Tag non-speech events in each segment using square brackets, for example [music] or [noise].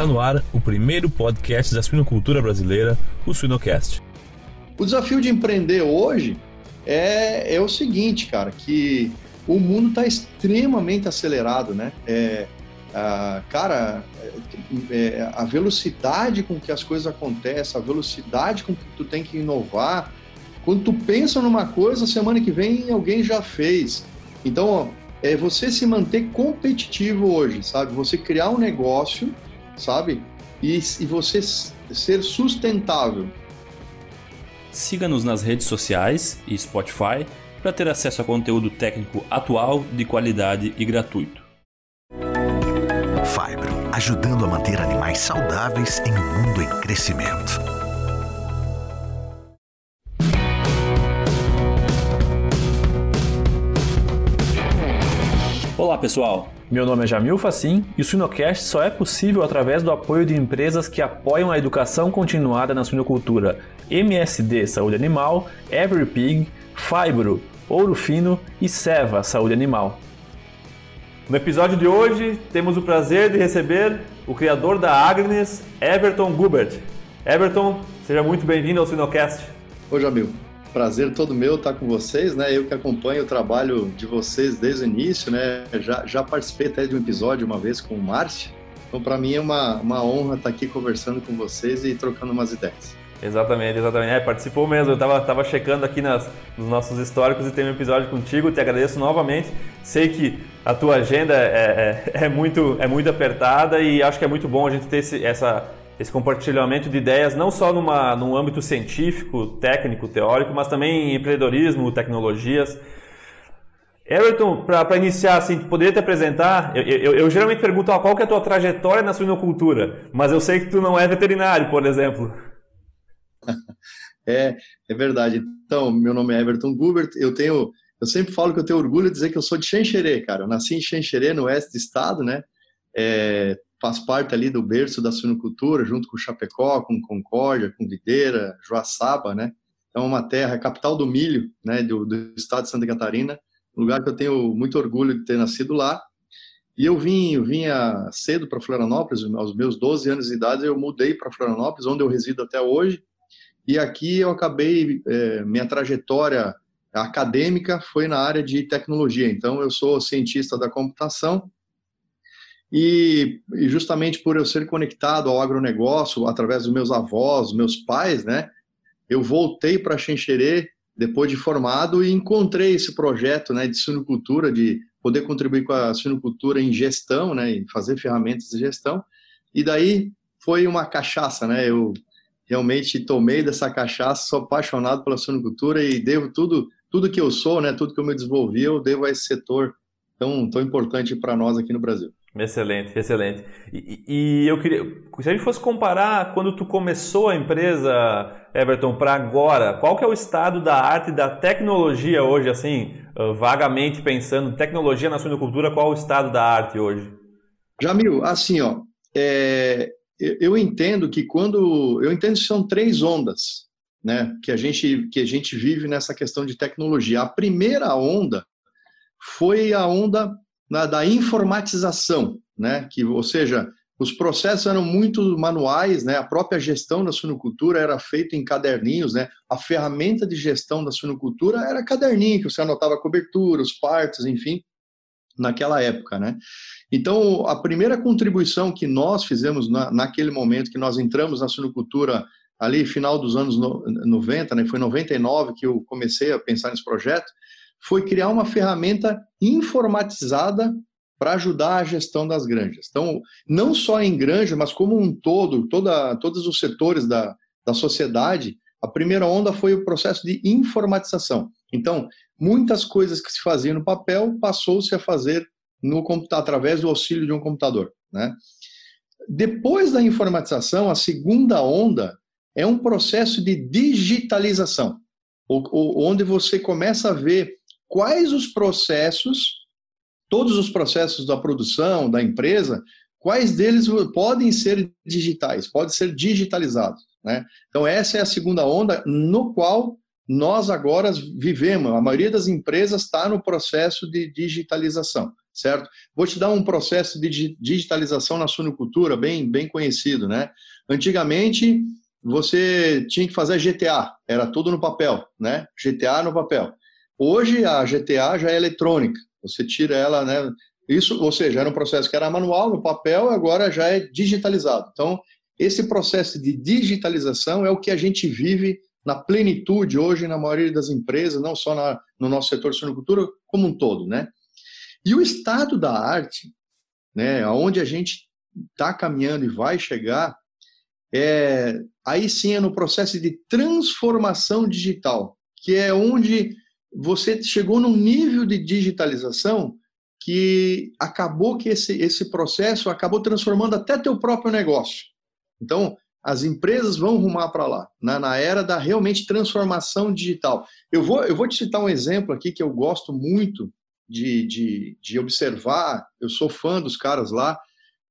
Está no ar o primeiro podcast da suinocultura brasileira, o Suinocast. O desafio de empreender hoje é, é o seguinte, cara, que o mundo está extremamente acelerado, né? É, a, cara, é, é, a velocidade com que as coisas acontecem, a velocidade com que tu tem que inovar. Quando tu pensa numa coisa, semana que vem alguém já fez. Então, é você se manter competitivo hoje, sabe? Você criar um negócio, sabe? E, e você ser sustentável. Siga-nos nas redes sociais e Spotify para ter acesso a conteúdo técnico atual, de qualidade e gratuito. Fibro, ajudando a manter animais saudáveis em um mundo em crescimento. Pessoal, meu nome é Jamil Facim e o Suinocast só é possível através do apoio de empresas que apoiam a educação continuada na suinocultura MSD Saúde Animal, EveryPig, Fibro, Ouro Fino e Seva Saúde Animal. No episódio de hoje, temos o prazer de receber o criador da Agnes, Everton Gubert. Everton, seja muito bem-vindo ao Sinocast. Oi, Jamil. Prazer todo meu estar com vocês, né? Eu que acompanho o trabalho de vocês desde o início, né? Já, já participei até de um episódio uma vez com o Márcio. Então, para mim é uma, uma honra estar aqui conversando com vocês e trocando umas ideias. Exatamente, exatamente. É, participou mesmo. Eu estava tava checando aqui nas, nos nossos históricos e tem um episódio contigo. Te agradeço novamente. Sei que a tua agenda é, é, [laughs] é, muito, é muito apertada e acho que é muito bom a gente ter esse, essa, esse compartilhamento de ideias, não só numa, num âmbito científico, técnico, teórico, mas também em empreendedorismo, tecnologias. Everton, para iniciar, assim, poderia te apresentar? Eu, eu, eu geralmente pergunto qual que é a tua trajetória na suinocultura, mas eu sei que tu não é veterinário, por exemplo. [laughs] é, é verdade. Então, meu nome é Everton Gubert, eu tenho, eu sempre falo que eu tenho orgulho de dizer que eu sou de Xanxerê, cara. Eu nasci em Xanxerê, no oeste do estado, né? É, faz parte ali do berço da suinocultura, junto com Chapecó, com Concórdia, com Videira, Joaçaba, né? Então, é uma terra, capital do milho, né, do, do estado de Santa Catarina, um lugar que eu tenho muito orgulho de ter nascido lá. E eu vim, eu vinha cedo para Florianópolis, aos meus 12 anos de idade, eu mudei para Florianópolis, onde eu resido até hoje. E aqui eu acabei, é, minha trajetória acadêmica foi na área de tecnologia. Então, eu sou cientista da computação e, e justamente por eu ser conectado ao agronegócio através dos meus avós, meus pais, né, eu voltei para Xenxerê depois de formado e encontrei esse projeto né, de suinocultura, de poder contribuir com a suinocultura em gestão, né, em fazer ferramentas de gestão. E daí foi uma cachaça, né? Eu realmente tomei dessa cachaça, sou apaixonado pela suinocultura e devo tudo, tudo que eu sou, né, tudo que eu me desenvolvi, eu devo a esse setor tão, tão importante para nós aqui no Brasil. Excelente, excelente. E, e, eu queria, se a gente fosse comparar quando tu começou a empresa, Everton, para agora, qual que é o estado da arte da tecnologia hoje, assim, uh, vagamente pensando, tecnologia na suinocultura, qual é o estado da arte hoje? Jamil, assim, ó, é, eu entendo que quando eu entendo que são três ondas, né, que a gente que a gente vive nessa questão de tecnologia. A primeira onda foi a onda na, da informatização, né, que ou seja, os processos eram muito manuais, né? A própria gestão da suinocultura era feita em caderninhos, né? A ferramenta de gestão da suinocultura era caderninho que você anotava cobertura, os partos, enfim naquela época, né? Então, a primeira contribuição que nós fizemos na, naquele momento que nós entramos na suinocultura ali final dos anos 90, né? Foi 99 que eu comecei a pensar nesse projeto, foi criar uma ferramenta informatizada para ajudar a gestão das granjas. Então, não só em granja, mas como um todo, toda, todos os setores da, da sociedade, a primeira onda foi o processo de informatização. Então, muitas coisas que se faziam no papel passou-se a fazer no computador através do auxílio de um computador, né? Depois da informatização, a segunda onda é um processo de digitalização, onde você começa a ver quais os processos, todos os processos da produção, da empresa, quais deles podem ser digitais, podem ser digitalizados. Né? Então, essa é a segunda onda, no qual nós agora vivemos, a maioria das empresas está no processo de digitalização. certo? Vou te dar um processo de digitalização na suinocultura bem, bem conhecido, né? Antigamente, você tinha que fazer GTA, era tudo no papel, né? GTA no papel. Hoje, a GTA já é eletrônica, você tira ela, né? Isso, ou seja, era um processo que era manual, no papel, agora já é digitalizado. Então, esse processo de digitalização é o que a gente vive na plenitude hoje na maioria das empresas, não só na, no nosso setor de suinocultura, como um todo, né? E o estado da arte, né, aonde a gente está caminhando e vai chegar, é, aí sim é no processo de transformação digital, que é onde você chegou num nível de digitalização que acabou que esse, esse processo acabou transformando até teu próprio negócio. Então, as empresas vão rumar para lá, na, na, era da realmente transformação digital. Eu vou, eu vou te citar um exemplo aqui que eu gosto muito de, de, de observar, eu sou fã dos caras lá,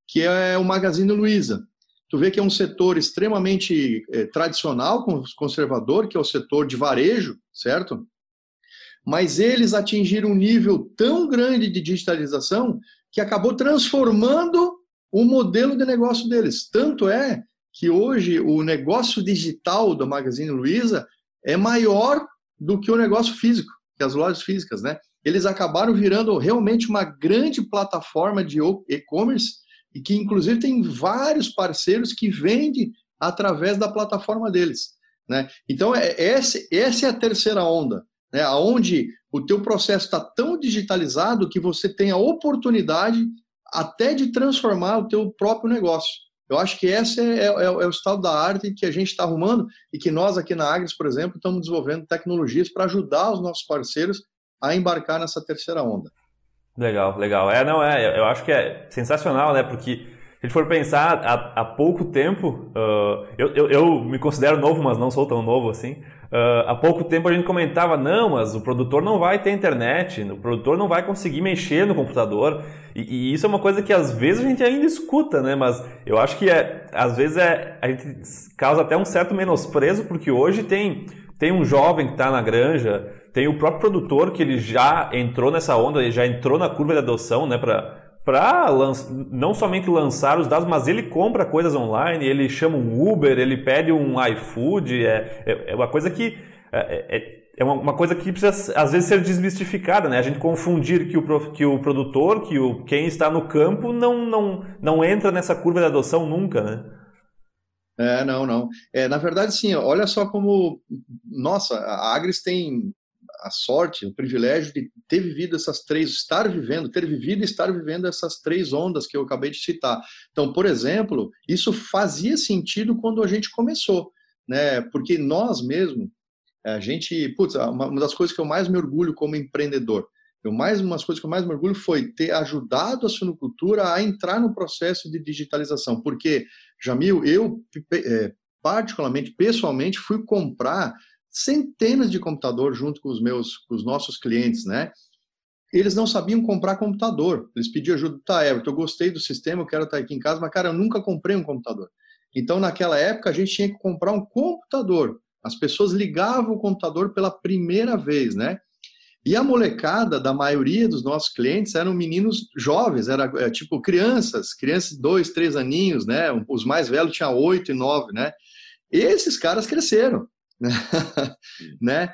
que é o Magazine Luiza. Tu vê que é um setor extremamente é, tradicional, conservador, que é o setor de varejo, certo? Mas eles atingiram um nível tão grande de digitalização que acabou transformando o modelo de negócio deles. Tanto é que hoje o negócio digital do Magazine Luiza é maior do que o negócio físico, que as lojas físicas, né? Eles acabaram virando realmente uma grande plataforma de e-commerce e que inclusive tem vários parceiros que vendem através da plataforma deles, né? Então é, essa, essa é a terceira onda, né? Onde o teu processo está tão digitalizado que você tem a oportunidade até de transformar o teu próprio negócio. Eu acho que esse é, é, é, o estado da arte que a gente está arrumando e que nós aqui na Agris, por exemplo, estamos desenvolvendo tecnologias para ajudar os nossos parceiros a embarcar nessa terceira onda. Legal, legal. É, não, é, eu acho que é sensacional, né? Porque a gente for pensar, há, há pouco tempo, uh, eu, eu, eu, me considero novo, mas não sou tão novo assim. Uh, há pouco tempo a gente comentava, não, mas o produtor não vai ter internet, o produtor não vai conseguir mexer no computador. E, e, isso é uma coisa que às vezes a gente ainda escuta, né? Mas eu acho que é, às vezes é, a gente causa até um certo menosprezo, porque hoje tem, tem um jovem que está na granja, tem o próprio produtor que ele já entrou nessa onda, ele já entrou na curva de adoção, né? Pra, para não somente lançar os dados, mas ele compra coisas online, ele chama um Uber, ele pede um iFood, é, é, é uma coisa que é, é, é uma, coisa que precisa às vezes ser desmistificada, né? A gente confundir que o, que o produtor, que o, quem está no campo não, não, não entra nessa curva de adoção nunca, né? É, não, não. É, na verdade, sim, olha só como, nossa, a Agris tem a sorte, o privilégio de ter vivido essas três, estar vivendo, ter vivido e estar vivendo essas três ondas que eu acabei de citar. Então, por exemplo, isso fazia sentido quando a gente começou, né? Porque nós mesmo, a gente, putz, uma, das coisas que eu mais me orgulho como empreendedor, eu mais coisas que eu mais me orgulho foi ter ajudado a suinocultura a entrar no processo de digitalização, porque Jamil, eu é, particularmente, pessoalmente, fui comprar centenas de computadores junto com os meus, com os nossos clientes, né? Eles não sabiam comprar computador. Eles pediam ajuda, tá, Everton, eu gostei do sistema, eu quero estar aqui em casa, mas cara, eu nunca comprei um computador. Então, naquela época, a gente tinha que comprar um computador. As pessoas ligavam o computador pela primeira vez, né? E a molecada da maioria dos nossos clientes eram meninos jovens, era é, tipo crianças, crianças de dois, três aninhos, né? Os mais velhos tinham oito e nove, né? Esses caras cresceram. [laughs] Né?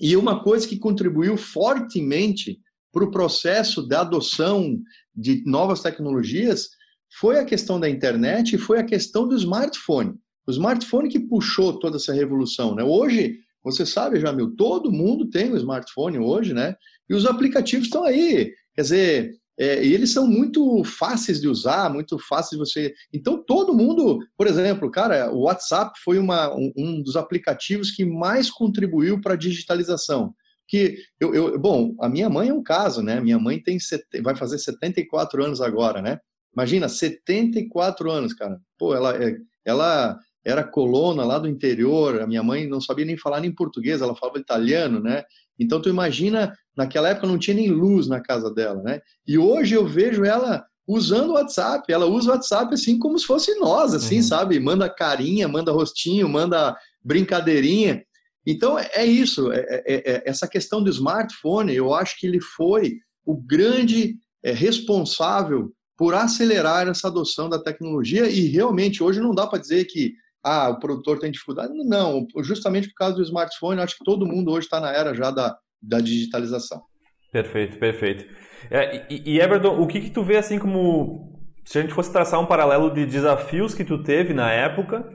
E uma coisa que contribuiu fortemente para o processo da adoção de novas tecnologias foi a questão da internet e foi a questão do smartphone. O smartphone que puxou toda essa revolução. Né? Hoje, você sabe, Jamil, todo mundo tem um smartphone hoje, né? E os aplicativos estão aí. Quer dizer, é, e eles são muito fáceis de usar, muito fáceis de você. Então, todo mundo, por exemplo, cara, o WhatsApp foi uma, um, um dos aplicativos que mais contribuiu para a digitalização. Que eu, eu, bom, a minha mãe é um caso, né? Minha mãe tem vai fazer 74 anos agora, né? Imagina, 74 anos, cara. Pô, ela, é, ela era colona lá do interior, a minha mãe não sabia nem falar nem português, ela falava italiano, né? Então tu imagina, naquela época não tinha nem luz na casa dela, né? E hoje eu vejo ela usando o WhatsApp, ela usa o WhatsApp assim como se fosse nós, assim, uhum. sabe? Manda carinha, manda rostinho, manda brincadeirinha. Então é isso, é, é, é, essa questão do smartphone, eu acho que ele foi o grande é, responsável por acelerar essa adoção da tecnologia e realmente hoje não dá para dizer que ah, o produtor tem dificuldade. Não, justamente por causa do smartphone, acho que todo mundo hoje está na era já da, da digitalização. Perfeito, perfeito. É, e, e Everton, o que, que tu vê assim como se a gente fosse traçar um paralelo de desafios que tu teve na época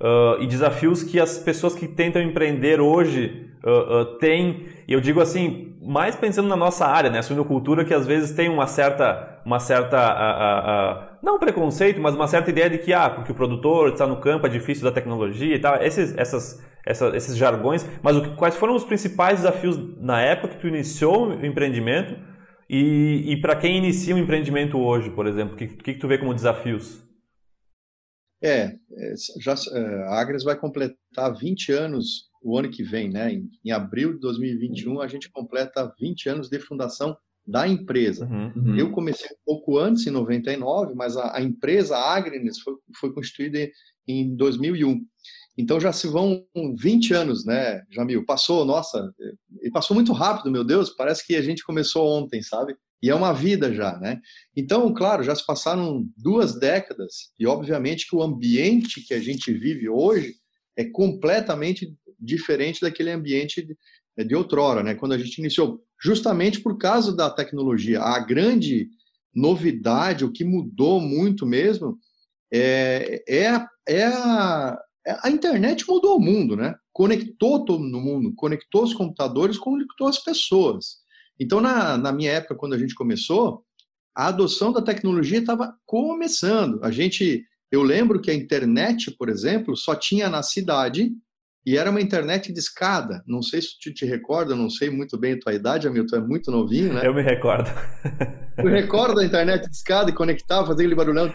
uh, e desafios que as pessoas que tentam empreender hoje uh, uh, e eu digo assim, mais pensando na nossa área, né, a suinocultura, que às vezes tem uma certa, uma certa não preconceito, mas uma certa ideia de que, ah, porque o produtor está no campo, é difícil da tecnologia e tal, esses, essas, essa, esses jargões, mas o, quais foram os principais desafios na época que tu iniciou o empreendimento e, e para quem inicia um empreendimento hoje, por exemplo, o que, que, que tu vê como desafios? É, é já, é, a Agnes vai completar 20 anos o ano que vem, né? Em, em, abril de 2021, a gente completa 20 anos de fundação da empresa. Uhum, uhum. Eu comecei um pouco antes, em 99, mas a, a empresa a Agnes foi, foi constituída em 2001. Então já se vão 20 anos, né, Jamil? Passou, nossa, e passou muito rápido, meu Deus, parece que a gente começou ontem, sabe? E é uma vida já, né? Então, claro, já se passaram duas décadas e, obviamente, que o ambiente que a gente vive hoje é completamente diferente daquele ambiente de, de outrora, né? Quando a gente iniciou, justamente por causa da tecnologia. A grande novidade, o que mudou muito mesmo, é, é, é a, é, a internet mudou o mundo, né? Conectou todo mundo, conectou os computadores, conectou as pessoas. Então, na, na minha época, quando a gente começou, a adoção da tecnologia estava começando. A gente, eu lembro que a internet, por exemplo, só tinha na cidade e era uma internet de escada. Não sei se tu te recorda, não sei muito bem a tua idade, Hamilton, é muito novinho, né? Eu me recordo. Eu recordo da internet de escada e conectava, fazia aquele barulhão.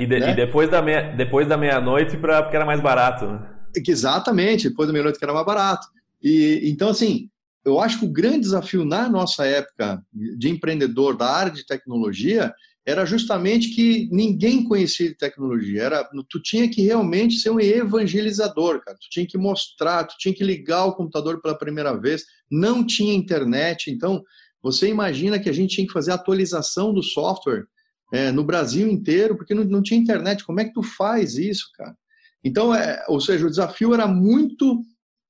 E, de, né? e depois da meia, depois da meia-noite, porque era mais barato. Né? Exatamente, depois da meia-noite que era mais barato. E Então, assim, eu acho que o grande desafio na nossa época de empreendedor da área de tecnologia era justamente que ninguém conhecia tecnologia. Era, tu tinha que realmente ser um evangelizador, cara. Tu tinha que mostrar, tu tinha que ligar o computador pela primeira vez. Não tinha internet, então você imagina que a gente tinha que fazer atualização do software é, no Brasil inteiro, porque não, não, tinha internet. Como é que tu faz isso, cara? Então, é, ou seja, o desafio era muito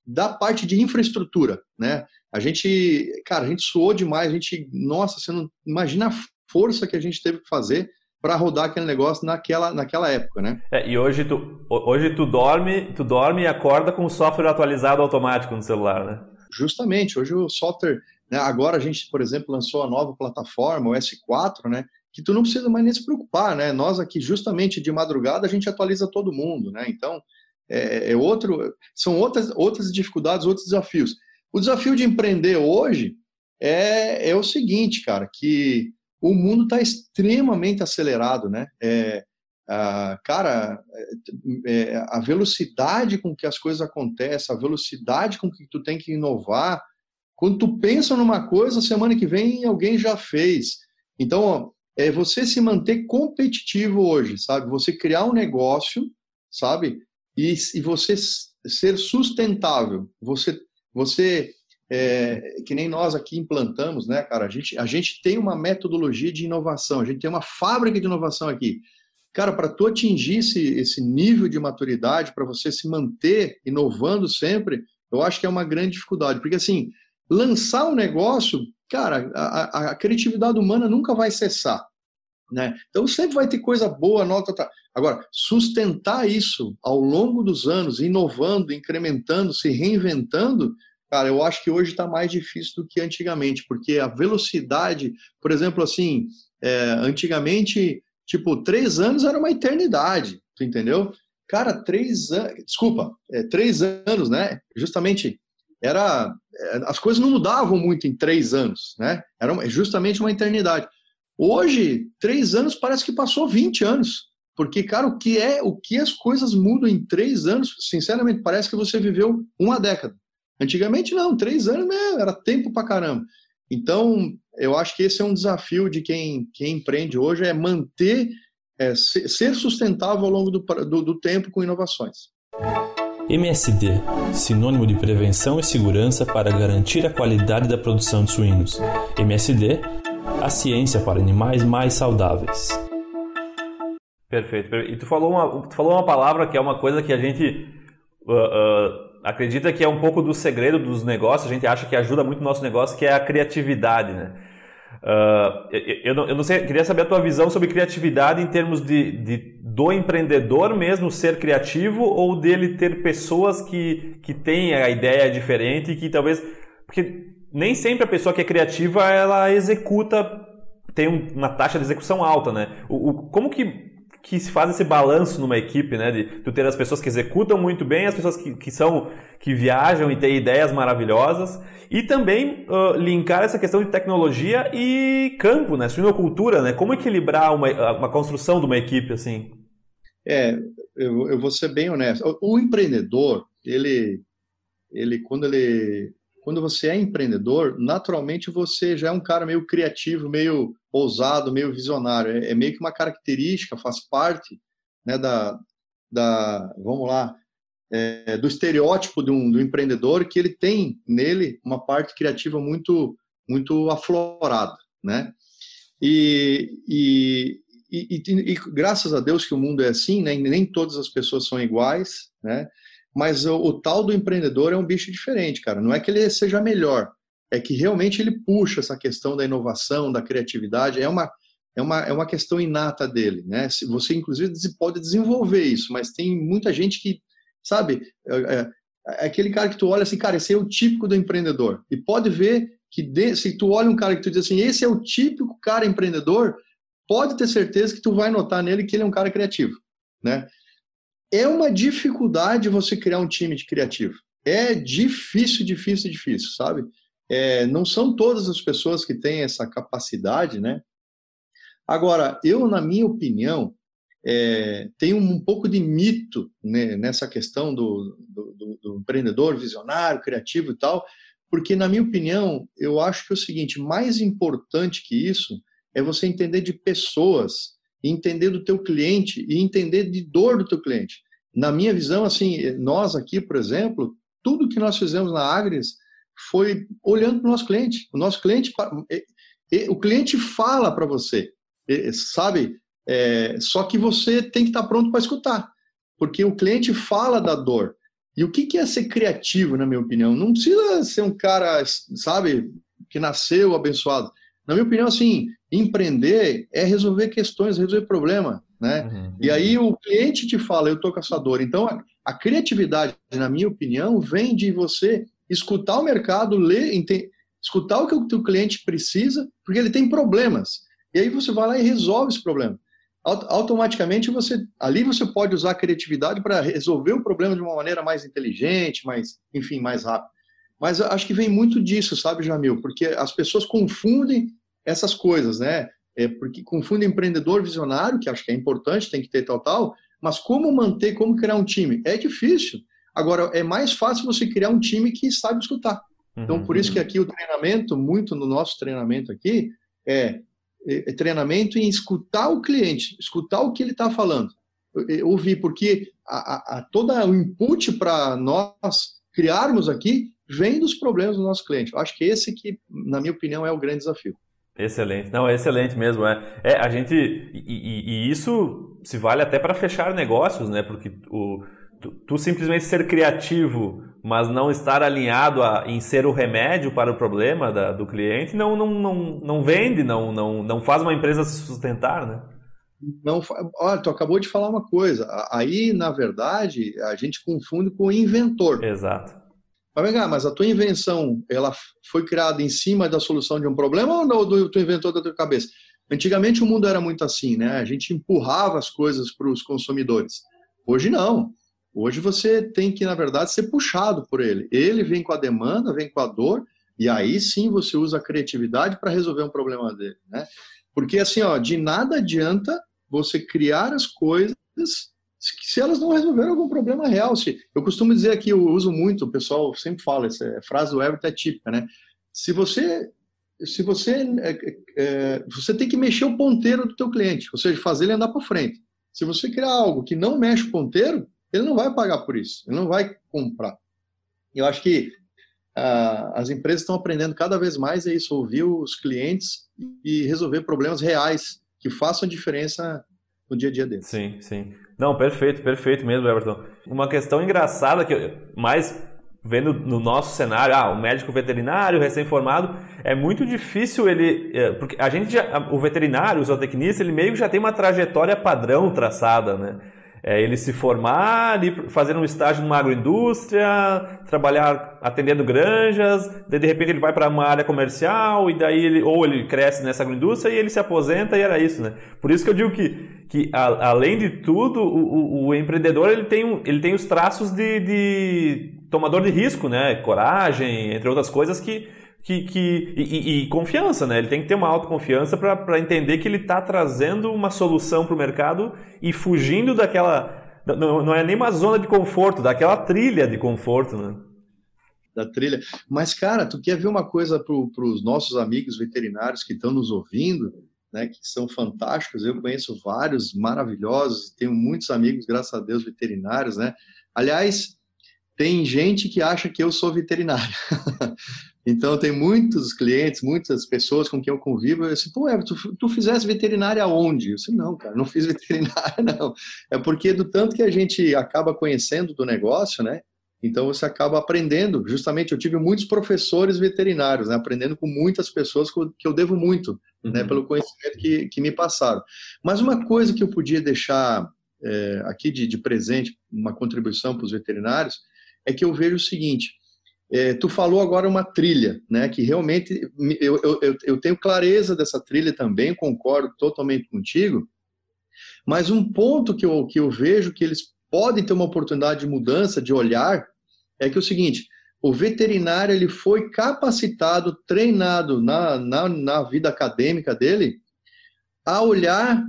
da parte de infraestrutura, né? A gente, cara, a gente suou demais, a gente, nossa, você não imagina a força que a gente teve que fazer para rodar aquele negócio naquela, naquela época, né? É, e hoje tu, hoje tu dorme, tu dorme e acorda com o software atualizado automático no celular, né? Justamente, hoje o software, né, agora a gente, por exemplo, lançou a nova plataforma, o S4, né? Que tu não precisa mais nem se preocupar, né? Nós aqui, justamente de madrugada, a gente atualiza todo mundo, né? Então, é, é outro, são outras, outras dificuldades, outros desafios. O desafio de empreender hoje é, é o seguinte, cara, que o mundo está extremamente acelerado, né? É, a, cara, é, é, a velocidade com que as coisas acontecem, a velocidade com que tu tem que inovar, quando tu pensa numa coisa, semana que vem alguém já fez. Então, é você se manter competitivo hoje, sabe? Você criar um negócio, sabe? E, e você ser sustentável. Você você, é, que nem nós aqui implantamos, né, cara? A gente, a gente tem uma metodologia de inovação, a gente tem uma fábrica de inovação aqui. Cara, para tu atingir esse, esse nível de maturidade, para você se manter inovando sempre, eu acho que é uma grande dificuldade. Porque, assim, lançar um negócio, cara, a, a criatividade humana nunca vai cessar. Né? Então sempre vai ter coisa boa, nota. Tá. Agora, sustentar isso ao longo dos anos, inovando, incrementando, se reinventando, cara, eu acho que hoje está mais difícil do que antigamente, porque a velocidade, por exemplo, assim, é, antigamente, tipo, três anos era uma eternidade, tu entendeu? Cara, três anos, desculpa, é, três anos, né? Justamente era é, as coisas não mudavam muito em três anos, né? Era justamente uma eternidade. Hoje, três anos parece que passou 20 anos. Porque, cara, o que é, o que as coisas mudam em três anos, sinceramente, parece que você viveu uma década. Antigamente, não, três anos né, era tempo pra caramba. Então, eu acho que esse é um desafio de quem, quem empreende hoje, é manter, é, ser sustentável ao longo do, do, do tempo com inovações. MSD, sinônimo de prevenção e segurança para garantir a qualidade da produção de suínos. MSD a ciência para animais mais saudáveis. Perfeito. E tu falou uma, tu falou uma palavra que é uma coisa que a gente uh, uh, acredita que é um pouco do segredo dos negócios, a gente acha que ajuda muito o nosso negócio, que é a criatividade, né? Uh, eu, eu, não, sei, queria saber a tua visão sobre criatividade em termos de, de, do empreendedor mesmo ser criativo ou dele ter pessoas que, que têm a ideia diferente e que talvez. Porque nem sempre a pessoa que é criativa ela executa, tem uma taxa de execução alta, né? O, o como que que se faz esse balanço numa equipe, né? De tu ter as pessoas que executam muito bem, as pessoas que, que são que viajam e têm ideias maravilhosas, e também uh, linkar essa questão de tecnologia e campo, né? Suinocultura, né? Como equilibrar uma, uma construção de uma equipe assim? É, eu, eu vou ser bem honesto. O, o empreendedor, ele, ele quando ele quando você é empreendedor, naturalmente você já é um cara meio criativo, meio ousado, meio visionário. É, é meio que uma característica, faz parte né, da, da, vamos lá, é, do estereótipo de um, do empreendedor que ele tem nele uma parte criativa muito, muito aflorada, né? E, e, e, e, graças a Deus que o mundo é assim, né? nem todas as pessoas são iguais, né? Mas o, o, tal do empreendedor é um bicho diferente, cara. Não é que ele seja melhor, é que realmente ele puxa essa questão da inovação, da criatividade. É uma, é uma, é uma questão inata dele, né? Você, inclusive, pode desenvolver isso, mas tem muita gente que, sabe, é, é, é aquele cara que tu olha assim, cara, esse é o típico do empreendedor. E pode ver que de, se tu olha um cara que tu diz assim, esse é o típico cara empreendedor, pode ter certeza que tu vai notar nele que ele é um cara criativo, né? É uma dificuldade você criar um time de criativo. É difícil, difícil, difícil, sabe? É, não são todas as pessoas que têm essa capacidade, né? Agora, eu, na minha opinião, é, tem um, pouco de mito né, nessa questão do, do, do, empreendedor visionário, criativo e tal, porque, na minha opinião, eu acho que é o seguinte, mais importante que isso é você entender de pessoas, entender do teu cliente e entender de dor do teu cliente. Na minha visão, assim, nós aqui, por exemplo, tudo que nós fizemos na Agres foi olhando para o nosso cliente. O nosso cliente, o cliente fala para você, sabe? É, só que você tem que estar pronto para escutar, porque o cliente fala da dor. E o que é ser criativo, na minha opinião? Não precisa ser um cara, sabe, que nasceu abençoado. Na minha opinião, assim, empreender é resolver questões, resolver problema né? Uhum. E aí o cliente te fala, eu tô com essa dor. Então a, a, criatividade, na minha opinião, vem de você escutar o mercado, ler, escutar o que o teu cliente precisa, porque ele tem problemas. E aí você vai lá e resolve esse problema. Automaticamente você ali você pode usar a criatividade para resolver o problema de uma maneira mais inteligente, mais, enfim, mais rápida. Mas acho que vem muito disso, sabe, Jamil? Porque as pessoas confundem essas coisas, né? É, porque confunde empreendedor visionário, que acho que é importante, tem que ter tal, tal, mas como manter, como criar um time? É difícil. Agora, é mais fácil você criar um time que sabe escutar. Então, por isso que uhum. aqui o treinamento, muito no nosso treinamento aqui, é, é, é treinamento em escutar o cliente, escutar o que ele está falando. Ouvir, porque a, a, a todo o input para nós criarmos aqui vem dos problemas do nosso cliente. Eu acho que esse que, na minha opinião, é o grande desafio. Excelente, não, é excelente mesmo, é. É, a gente, e, e, e isso se vale até para fechar negócios, né? Porque o, tu, tu, simplesmente ser criativo, mas não estar alinhado a, em ser o remédio para o problema da, do cliente, não, não, não, não vende, não, não, não faz uma empresa se sustentar, né? Não, olha, tu acabou de falar uma coisa. Aí, na verdade, a gente confunde com o inventor. Exato. Mas vem cá, mas a tua invenção, ela foi criada em cima da solução de um problema ou não, do, tu inventou da tua cabeça? Antigamente o mundo era muito assim, né? A gente empurrava as coisas para os consumidores. Hoje não. Hoje você tem que, na verdade, ser puxado por ele. Ele vem com a demanda, vem com a dor, e aí sim você usa a criatividade para resolver um problema dele, né? Porque assim, ó, de nada adianta você criar as coisas se elas não resolveram algum problema real. Se, eu costumo dizer aqui, eu uso muito, o pessoal sempre fala, essa frase do Everton é típica, né? Se você se você é, é, você tem que mexer o ponteiro do teu cliente, ou seja, fazer ele andar para frente. Se você criar algo que não mexe o ponteiro, ele não vai pagar por isso, ele não vai comprar. Eu acho que as empresas estão aprendendo cada vez mais é isso, ouvir os clientes e resolver problemas reais que façam diferença no dia a dia deles. Sim, sim. Não, perfeito, perfeito mesmo, Everton. Uma questão engraçada que mais vendo no nosso cenário, ah, o médico veterinário recém-formado, é muito difícil ele, é, porque a gente já, o veterinário, o zootecnista, ele meio que já tem uma trajetória padrão traçada, né? É ele se formar, fazer um estágio numa agroindústria, trabalhar atendendo granjas, daí de repente ele vai para uma área comercial e daí ele, ou ele cresce nessa agroindústria e ele se aposenta e era isso, né? Por isso que eu digo que, que a, além de tudo, o, o, o, empreendedor ele tem, ele tem os traços de, de tomador de risco, né? Coragem, entre outras coisas que que, que e, e, confiança, né? Ele tem que ter uma autoconfiança para entender que ele está trazendo uma solução para o mercado e fugindo daquela. Não, não é nem uma zona de conforto, daquela trilha de conforto, né? Da trilha. Mas, cara, tu quer ver uma coisa para os nossos amigos veterinários que estão nos ouvindo, né? Que são fantásticos. Eu conheço vários maravilhosos, tenho muitos amigos, graças a Deus, veterinários, né? Aliás, tem gente que acha que eu sou veterinário. [laughs] Então, tem muitos clientes, muitas pessoas com quem eu convivo, eu disse, pô, Everton, tu, tu fizesse veterinária onde? Eu disse, não, cara, não fiz [laughs] veterinária, não. É porque do tanto que a gente acaba conhecendo do negócio, né? Então, você acaba aprendendo. Justamente, eu tive muitos professores veterinários, né? Aprendendo com muitas pessoas que eu devo muito, né? uhum. né? Pelo conhecimento que, que me passaram. Mas uma coisa que eu podia deixar é, aqui de, de presente, uma contribuição para os veterinários, é que eu vejo o seguinte, é, tu falou agora uma trilha, né? Que realmente eu, eu, eu tenho clareza dessa trilha também, concordo totalmente contigo. Mas um ponto que eu, que eu vejo que eles podem ter uma oportunidade de mudança de olhar é que é o seguinte: o veterinário ele foi capacitado, treinado na, na, na vida acadêmica dele a olhar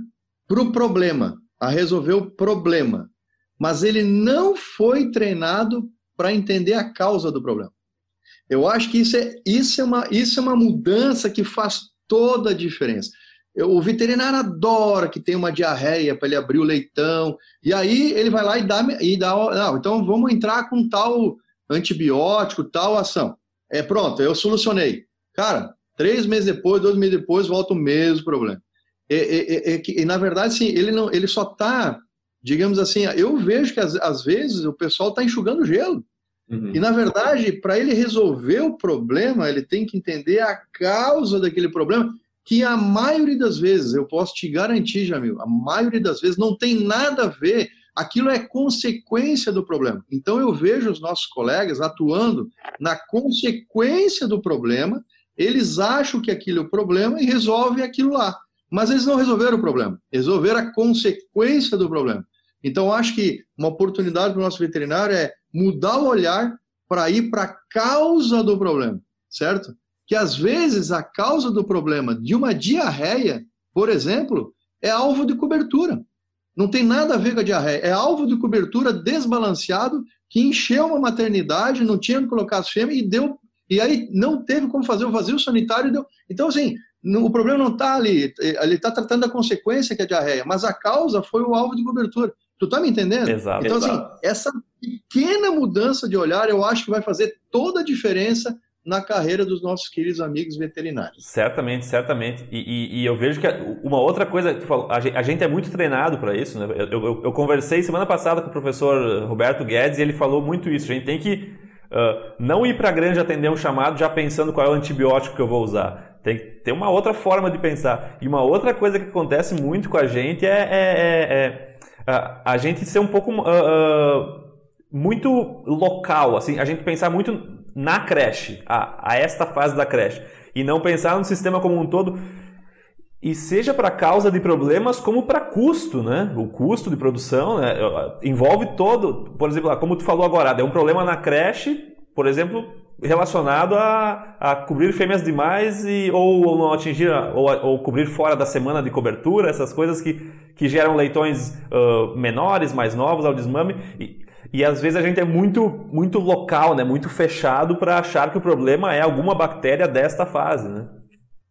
para o problema, a resolver o problema. Mas ele não foi treinado para entender a causa do problema. Eu acho que isso é, isso é, uma, isso é uma mudança que faz toda a diferença. Eu, o veterinário adora que tem uma diarreia para ele abrir o leitão, e aí ele vai lá e dá, e dá não, então vamos entrar com tal antibiótico, tal ação. É pronto, eu solucionei. Cara, três meses depois, dois meses depois, volta o mesmo problema. E, e, e, e na verdade, sim, ele, não, ele só está digamos assim, eu vejo que às, vezes o pessoal está enxugando gelo. Uhum. E, na verdade, para ele resolver o problema, ele tem que entender a causa daquele problema, que a maioria das vezes, eu posso te garantir, Jamil, a maioria das vezes não tem nada a ver, aquilo é consequência do problema. Então, eu vejo os nossos colegas atuando na consequência do problema, eles acham que aquilo é o problema e resolvem aquilo lá. Mas eles não resolveram o problema, resolveram a consequência do problema. Então, acho que uma oportunidade para o nosso veterinário é mudar o olhar para ir para a causa do problema, certo? Que às vezes a causa do problema de uma diarreia, por exemplo, é alvo de cobertura. Não tem nada a ver com a diarreia. É alvo de cobertura desbalanceado que encheu uma maternidade, não tinha que colocar as fêmeas e deu. E aí não teve como fazer o vazio sanitário. Deu. Então, assim, o problema não está ali. Ele está tratando a consequência que é a diarreia, mas a causa foi o alvo de cobertura. Tu tá me entendendo? Exato. Então, assim, exato. assim, essa pequena mudança de olhar, eu acho que vai fazer toda a diferença na carreira dos nossos queridos amigos veterinários. Certamente, certamente. E, e, e eu vejo que uma outra coisa, tu falou, a gente é muito treinado para isso. Né? Eu, eu, eu, conversei semana passada com o professor Roberto Guedes e ele falou muito isso. A gente tem que uh, não ir para a grande atender um chamado já pensando qual é o antibiótico que eu vou usar. Tem que ter uma outra forma de pensar. E uma outra coisa que acontece muito com a gente é, é, é, é a gente ser um pouco uh, uh, muito local, assim, a gente pensar muito na creche, a, a esta fase da creche, e não pensar no sistema como um todo e seja para causa de problemas como para custo, né? O custo de produção né? envolve todo, por exemplo, como tu falou agora, é um problema na creche, por exemplo, relacionado a, a cobrir fêmeas demais e, ou, ou não atingir, ou, ou, cobrir fora da semana de cobertura, essas coisas que, que geram leitões uh, menores, mais novos ao desmame. E, e às vezes a gente é muito, muito local, né? muito fechado para achar que o problema é alguma bactéria desta fase. Né?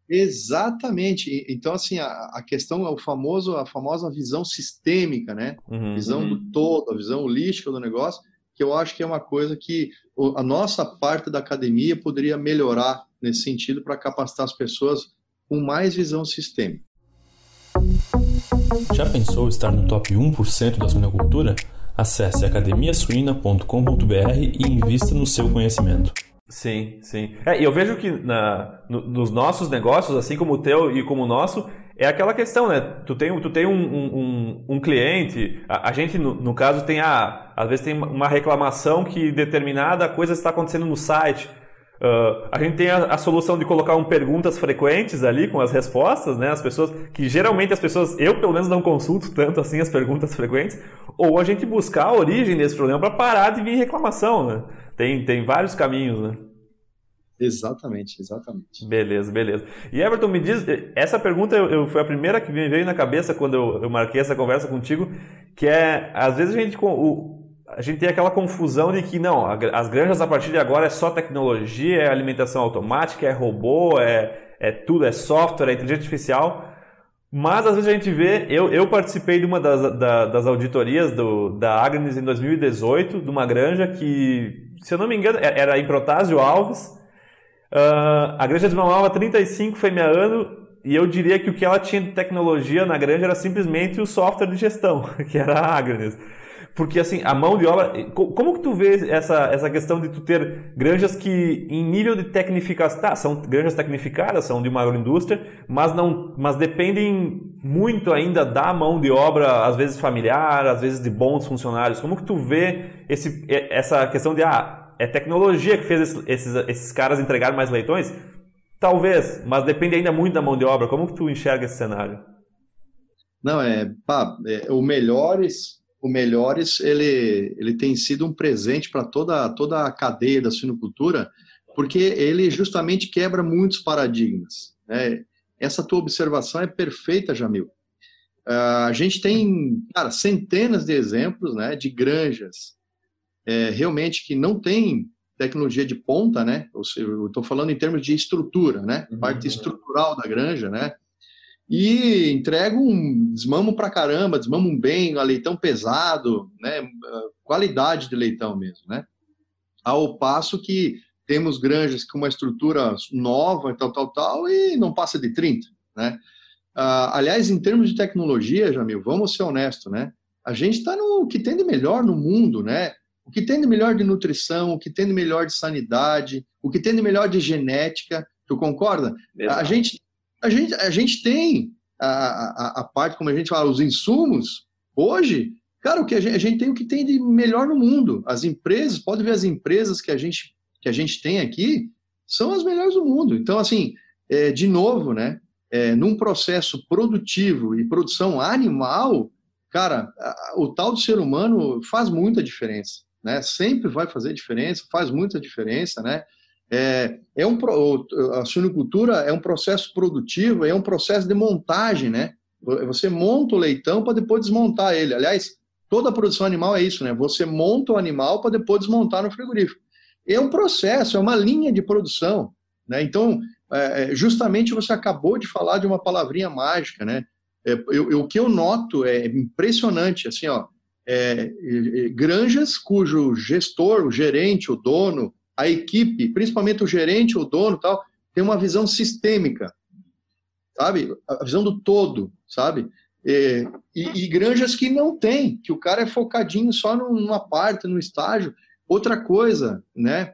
Exatamente. Então, assim, a, a, questão é o famoso, a famosa visão sistêmica, né? Uhum, visão uhum. do todo, a visão holística do negócio que eu acho que é uma coisa que a nossa parte da academia poderia melhorar nesse sentido para capacitar as pessoas com mais visão sistêmica. Já pensou estar no top 1% da suinocultura? Acesse academiasuina.com.br e invista no seu conhecimento. Sim, sim. É, e eu vejo que na, no, nos nossos negócios, assim como o teu e como o nosso, é aquela questão, né? Tu tem, tu tem um, um, um cliente, a, a gente, no, no, caso, tem a. Às vezes tem uma reclamação que determinada coisa está acontecendo no site. Uh, a gente tem a, a, solução de colocar um perguntas frequentes ali com as respostas, né? As pessoas que geralmente as pessoas, eu pelo menos não consulto tanto assim as perguntas frequentes, ou a gente buscar a origem desse problema para parar de vir reclamação, né? Tem, tem vários caminhos, né? Exatamente, exatamente. Beleza, beleza. E Everton, me diz, essa pergunta eu, eu, foi a primeira que me veio na cabeça quando eu, eu marquei essa conversa contigo, que é, às vezes a gente, o, a gente tem aquela confusão de que não, as granjas a partir de agora é só tecnologia, é alimentação automática, é robô, é, é tudo, é software, é inteligência artificial. Mas às vezes a gente vê, eu, eu participei de uma das, da, das auditorias do, da Agnes em 2018, de uma granja que, se eu não me engano, é, era em Protásio Alves. Uh, a granja desmamava 35 fêmea ano e eu diria que o que ela tinha de tecnologia na granja era simplesmente o software de gestão, [laughs] que era a Agnes. Porque assim, a mão de obra. Como que tu vê essa, essa questão de tu ter granjas que, em nível de tecnificação. Tá, são granjas tecnificadas, são de uma agroindústria, mas não. Mas dependem muito ainda da mão de obra, às vezes familiar, às vezes de bons funcionários. Como que tu vê esse, essa questão de ah, é tecnologia que fez esses, esses caras entregarem mais leitões? Talvez, mas depende ainda muito da mão de obra. Como que tu enxerga esse cenário? Não, é, pá, é o melhores o Melhores ele, ele tem sido um presente para toda, toda a cadeia da suinocultura, porque ele justamente quebra muitos paradigmas. Né? Essa tua observação é perfeita, Jamil. Uh, a gente tem, cara, centenas de exemplos né, de granjas é, realmente que não tem tecnologia de ponta, né? Eu estou falando em termos de estrutura, né? Uhum. Parte estrutural da granja, né? e entrega um desmamo para caramba, desmamo bem, a leitão pesado, né? qualidade de leitão mesmo, né? Ao passo que temos granjas com uma estrutura nova e tal, tal, tal, e não passa de 30, né? Ah, aliás, em termos de tecnologia, Jamil, vamos ser honestos, né? A gente está no que tem de melhor no mundo, né? O que tem de melhor de nutrição, o que tem de melhor de sanidade, o que tem de melhor de genética, tu concorda? A gente a gente, a gente tem a, a, a, parte, como a gente fala, os insumos, hoje, cara, o que a gente, a gente tem o que tem de melhor no mundo. As empresas, pode ver as empresas que a gente, que a gente tem aqui, são as melhores do mundo. Então, assim, é, de novo, né, é, num processo produtivo e produção animal, cara, o tal do ser humano faz muita diferença, né? Sempre vai fazer diferença, faz muita diferença, né? É, é um, a suinocultura é um processo produtivo, é um processo de montagem, né? Você monta o leitão para depois desmontar ele. Aliás, toda a produção animal é isso, né? Você monta o animal para depois desmontar no frigorífico. É um processo, é uma linha de produção, né? Então, é, é justamente você acabou de falar de uma palavrinha mágica, né? É, eu, eu, o que eu noto é impressionante, assim, ó, é, é, granjas cujo gestor, o gerente, o dono, a equipe, principalmente o gerente, o dono tal, tem uma visão sistêmica, sabe? A visão do todo, sabe? E, e, e, granjas que não tem, que o cara é focadinho só numa parte, num estágio. Outra coisa, né?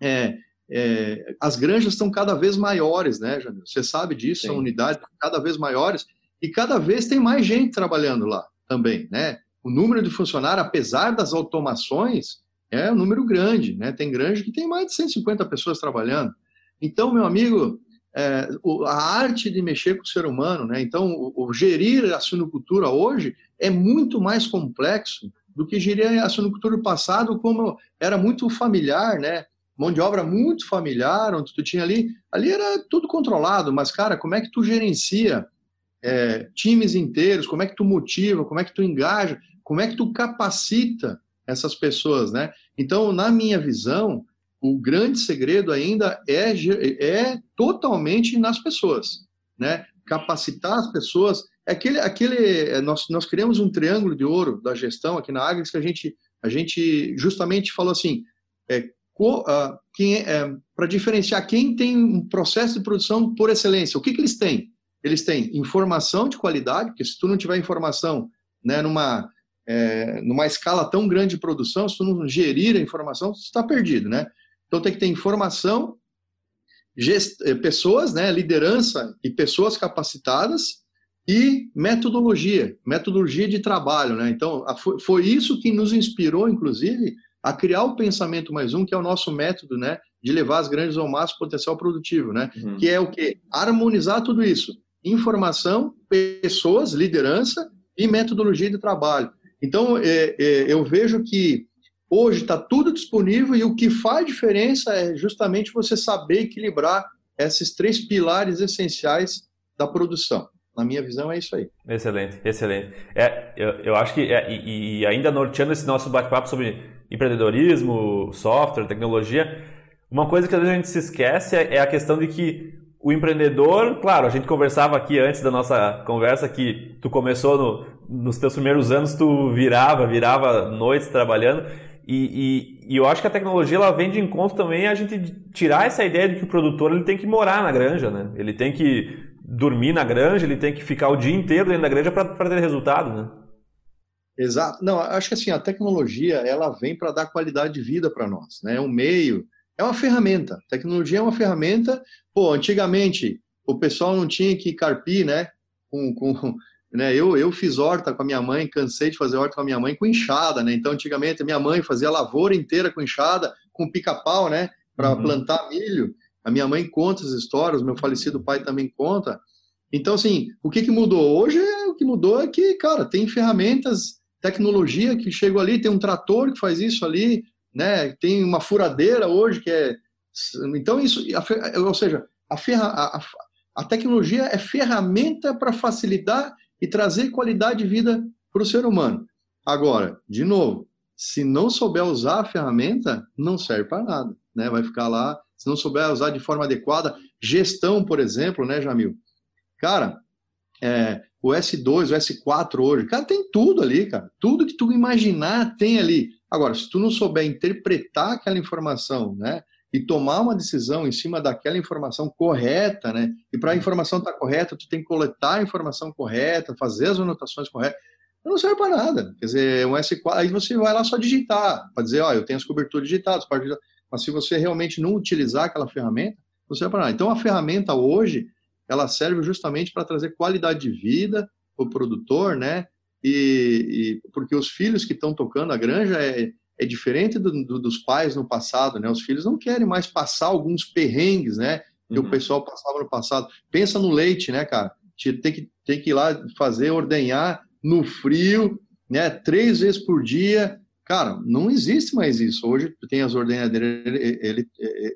É, é, as granjas estão cada vez maiores, né, Jamil? Você sabe disso, Sim. são unidades cada vez maiores e cada vez tem mais gente trabalhando lá também, né? O número de funcionários, apesar das automações, é um número grande, né? Tem grande que tem mais de 150 pessoas trabalhando. Então, meu amigo, é, a arte de mexer com o ser humano, né? Então, o, o, gerir a suinocultura hoje é muito mais complexo do que gerir a suinocultura do passado, como era muito familiar, né? Mão de obra muito familiar, onde tu tinha ali, ali era tudo controlado, mas, cara, como é que tu gerencia é, times inteiros, como é que tu motiva, como é que tu engaja, como é que tu capacita essas pessoas, né? Então, na minha visão, o grande segredo ainda é, é totalmente nas pessoas, né? Capacitar as pessoas. Aquele, aquele, é, nós, nós criamos um triângulo de ouro da gestão aqui na Agnes que a gente a gente justamente falou assim, é, é, para diferenciar quem tem um processo de produção por excelência, o que, que eles têm? Eles têm informação de qualidade, porque se tu não tiver informação né, numa, é, numa escala tão grande de produção, se tu não gerir a informação, você está perdido, né? Então tem que ter informação. Eh, pessoas, né, liderança e pessoas capacitadas e metodologia, metodologia de trabalho, né? Então foi isso que nos inspirou, inclusive, a criar o pensamento mais um, que é o nosso método, né, de levar as grandes ao máximo potencial produtivo, né? Uhum. Que é o que harmonizar tudo isso: informação, pessoas, liderança e metodologia de trabalho. Então é, é, eu vejo que hoje está tudo disponível e o que faz diferença é justamente você saber equilibrar esses três pilares essenciais da produção. Na minha visão, é isso aí. Excelente, excelente. É, eu, eu acho que, é, e, e, ainda norteando esse nosso bate-papo sobre empreendedorismo, software, tecnologia, uma coisa que às vezes a gente se esquece é, é a questão de que o empreendedor, claro, a gente conversava aqui antes da nossa conversa que tu começou no, nos teus primeiros anos, tu virava, virava noites trabalhando, e, e, e, eu acho que a tecnologia ela vem de encontro também a gente tirar essa ideia de que o produtor ele tem que morar na granja, né? Ele tem que dormir na granja, ele tem que ficar o dia inteiro dentro da granja para ter resultado, né? Exato. Não, acho que assim, a tecnologia ela vem para dar qualidade de vida para nós, né? É um meio, é uma ferramenta. A tecnologia é uma ferramenta. Pô, antigamente o pessoal não tinha que carpir, né? Com, com, [laughs] né? Eu, eu fiz horta com a minha mãe, cansei de fazer horta com a minha mãe com enxada, né? Então, antigamente, a minha mãe fazia a lavoura inteira com enxada, com pica-pau, né? Para uhum. plantar milho. A minha mãe conta as histórias, meu falecido pai também conta. Então, assim, o que, que mudou? Hoje, o que mudou é que, cara, tem ferramentas, tecnologia que chegou ali, tem um trator que faz isso ali, né? Tem uma furadeira hoje que é. Então, isso, ou seja, a, ferra, a, a tecnologia é ferramenta para facilitar e trazer qualidade de vida para o ser humano. Agora, de novo, se não souber usar a ferramenta, não serve para nada, né? Vai ficar lá se não souber usar de forma adequada. Gestão, por exemplo, né, Jamil? Cara, é, o S2, o S4 hoje, cara, tem tudo ali, cara. Tudo que tu imaginar tem ali. Agora, se tu não souber interpretar aquela informação, né, e tomar uma decisão em cima daquela informação correta, né, e para a informação estar tá correta, tu tem que coletar a informação correta, fazer as anotações corretas, não serve para nada. Quer dizer, um S4, aí você vai lá só digitar, para dizer, ó, eu tenho as coberturas digitadas. Mas se você realmente não utilizar aquela ferramenta, não serve para nada. Então a ferramenta hoje, ela serve justamente para trazer qualidade de vida para o produtor, né? E, e, porque os filhos que estão tocando a granja é, é diferente do, do, dos pais no passado, né? Os filhos não querem mais passar alguns perrengues, né? Que uhum. o pessoal passava no passado. Pensa no leite, né, cara? Tem que, tem que ir lá fazer, ordenhar no frio, né? Três vezes por dia, Cara, não existe mais isso. Hoje tem as ordenhadeiras ele, ele,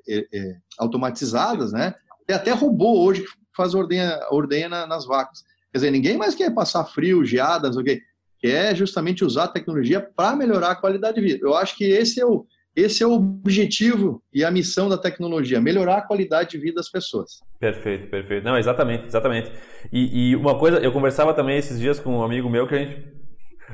ele, ele, automatizadas, né? Tem até robô hoje que faz ordenha, ordenha nas vacas. Quer dizer, ninguém mais quer passar frio, geadas, ok? Quer justamente usar a tecnologia para melhorar a qualidade de vida. Eu acho que esse é o, esse é o objetivo e a missão da tecnologia, melhorar a qualidade de vida das pessoas. Perfeito, perfeito. Não, exatamente, exatamente. E, e uma coisa, eu conversava também esses dias com um amigo meu que a gente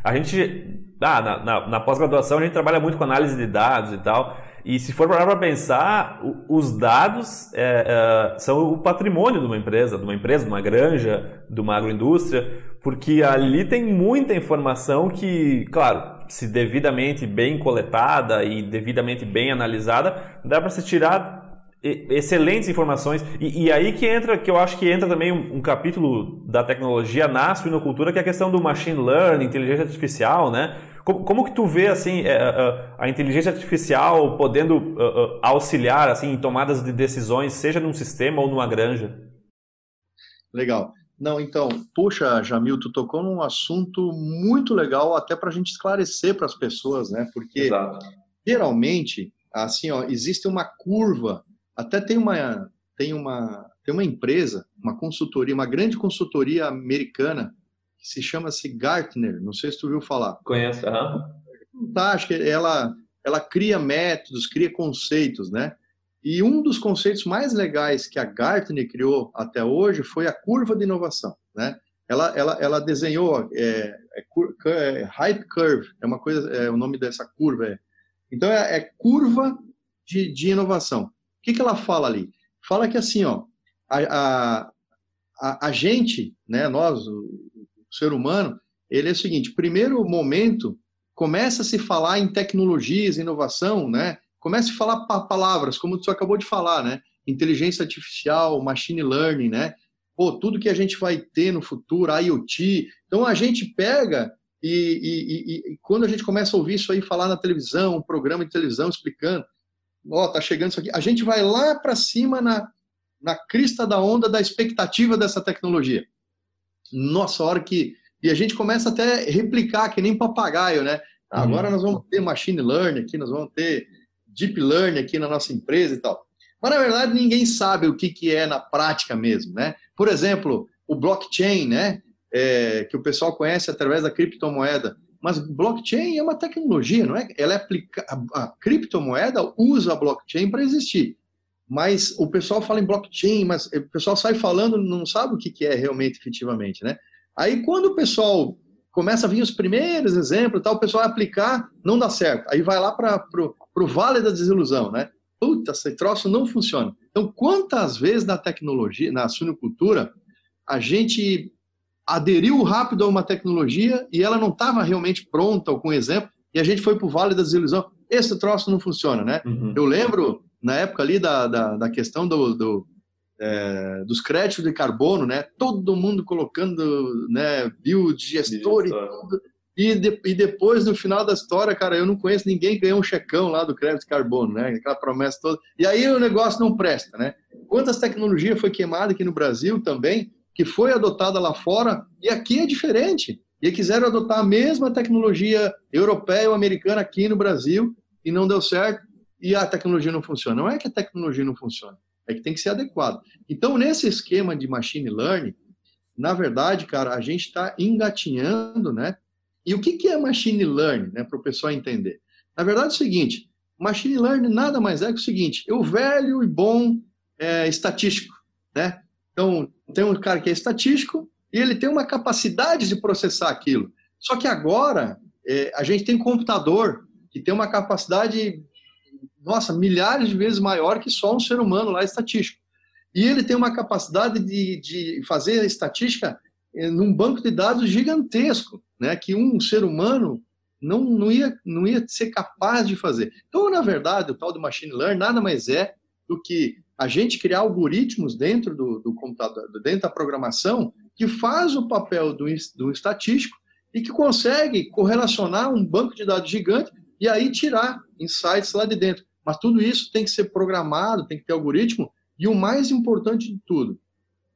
a gente, ah, na, na, na pós-graduação, a gente trabalha muito com análise de dados e tal. E se for parar para pensar, os dados é, é, são o patrimônio de uma empresa, de uma empresa, de uma granja, de uma agroindústria, porque ali tem muita informação que, claro, se devidamente bem coletada e devidamente bem analisada, dá para se tirar excelentes informações. E, e, aí que entra, que eu acho que entra também um, um, capítulo da tecnologia na suinocultura, que é a questão do machine learning, inteligência artificial, né? Como, como que tu vê, assim, a, é, a, é, a inteligência artificial podendo auxiliar, assim, em tomadas de decisões, seja num sistema ou numa granja? Legal. Não, então, puxa, Jamil, tu tocou num assunto muito legal, até para a gente esclarecer para as pessoas, né? Porque Exato. geralmente, assim, ó, existe uma curva até tem uma, tem uma, tem uma empresa, uma consultoria, uma grande consultoria americana que se chama-se Gartner. Não sei se tu ouviu falar. Conheço, aham. Fantástica. Ela, ela cria métodos, cria conceitos, né? E um dos conceitos mais legais que a Gartner criou até hoje foi a curva de inovação, né? ela, ela, ela desenhou é, é, é, Hype Curve, é uma coisa, é o nome dessa curva. É. Então, é, é curva de, de inovação. O que, que ela fala ali? Fala que assim, ó, a, a, a gente, né, nós, o, o ser humano, ele é o seguinte: primeiro momento começa a se falar em tecnologias, inovação, né? Começa a falar palavras, como você acabou de falar, né? Inteligência artificial, machine learning, né? Pô, tudo que a gente vai ter no futuro, IoT. Então a gente pega e, e, e, e quando a gente começa a ouvir isso aí falar na televisão, um programa de televisão explicando, ó, oh, tá chegando isso aqui, a gente vai lá para cima na, na crista da onda da expectativa dessa tecnologia. Nossa, a hora que e a gente começa até a replicar, que nem papagaio, né? Agora nós vamos ter machine learning aqui, nós vamos ter deep learning aqui na nossa empresa e tal. Mas, na verdade, ninguém sabe o que, que é na prática mesmo, né? Por exemplo, o blockchain, né? É, que o pessoal conhece através da criptomoeda. Mas blockchain é uma tecnologia, não é? Ela é aplica... A criptomoeda usa a blockchain para existir. Mas o pessoal fala em blockchain, mas o pessoal sai falando, não sabe o que, que é realmente, efetivamente, né? Aí quando o pessoal começa a vir os primeiros exemplos, tal, o pessoal vai aplicar, não dá certo. Aí vai lá para o vale da desilusão, né? Puta, esse troço não funciona. Então, quantas vezes na tecnologia, na suinocultura, a gente aderiu rápido a uma tecnologia e ela não estava realmente pronta ou com exemplo, e a gente foi para o vale da desilusão. Esse troço não funciona, né? Uhum. Eu lembro, na época ali da, da, da questão do, do é, dos créditos de carbono, né? Todo mundo colocando, né? Biodigestor e tudo. E, de, e, depois, no final da história, cara, eu não conheço ninguém que ganhou um checão lá do crédito de carbono, né? Aquela promessa toda. E aí o negócio não presta, né? Quantas tecnologias foi queimada aqui no Brasil também, que foi adotada lá fora, e aqui é diferente. E quiseram adotar a mesma tecnologia europeia ou americana aqui no Brasil, e não deu certo, e a tecnologia não funciona. Não é que a tecnologia não funciona é que tem que ser adequado. Então, nesse esquema de machine learning, na verdade, cara, a gente está engatinhando, né? E o que, que é machine learning, né, para o pessoal entender? Na verdade, é o seguinte: machine learning nada mais é que o seguinte: é o velho e bom é, estatístico, né? Então, tem um cara que é estatístico e ele tem uma capacidade de processar aquilo. Só que agora é, a gente tem computador que tem uma capacidade nossa, milhares de vezes maior que só um ser humano lá estatístico. E ele tem uma capacidade de, de fazer a estatística eh, num banco de dados gigantesco, né, que um ser humano não, não, ia, não ia ser capaz de fazer. Então, na verdade, o tal do machine learning nada mais é do que a gente criar algoritmos dentro do, do computador, dentro da programação, que faz o papel do, do estatístico e que consegue correlacionar um banco de dados gigante e aí tirar insights lá de dentro. Mas tudo isso tem que ser programado, tem que ter algoritmo, e o mais importante de tudo,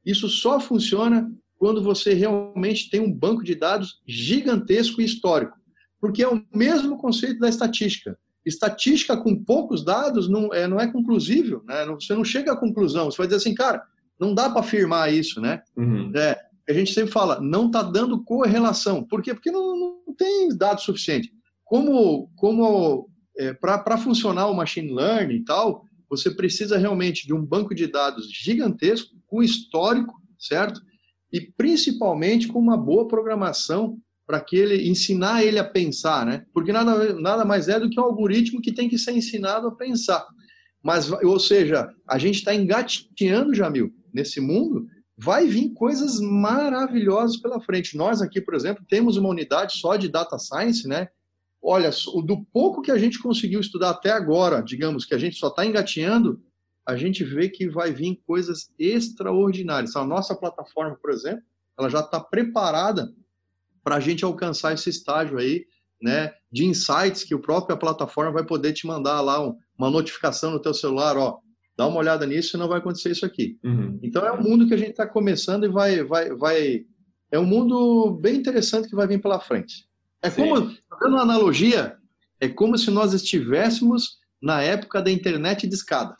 isso só funciona quando você realmente tem um banco de dados gigantesco e histórico. Porque é o mesmo conceito da estatística. Estatística com poucos dados não é, não é conclusível, né? Você não chega à conclusão. Você vai dizer assim, cara, não dá para afirmar isso, né? Uhum. É, a gente sempre fala, não está dando correlação. Por quê? Porque não, não tem dados suficientes. Como, como é, para funcionar o machine learning e tal, você precisa realmente de um banco de dados gigantesco, com histórico, certo? E principalmente com uma boa programação para que ele ensinar ele a pensar, né? Porque nada, nada mais é do que um algoritmo que tem que ser ensinado a pensar. Mas, ou seja, a gente está engateando, Jamil, nesse mundo, vai vir coisas maravilhosas pela frente. Nós aqui, por exemplo, temos uma unidade só de data science, né? Olha, do pouco que a gente conseguiu estudar até agora, digamos que a gente só está engatinhando, a gente vê que vai vir coisas extraordinárias. A nossa plataforma, por exemplo, ela já está preparada para a gente alcançar esse estágio aí, né, de insights que a própria plataforma vai poder te mandar lá um, uma notificação no teu celular, ó, dá uma olhada nisso e não vai acontecer isso aqui. Uhum. Então é um mundo que a gente está começando e vai, vai, vai, é um mundo bem interessante que vai vir pela frente. É como, dando uma analogia, é como se nós estivéssemos na época da internet de escada.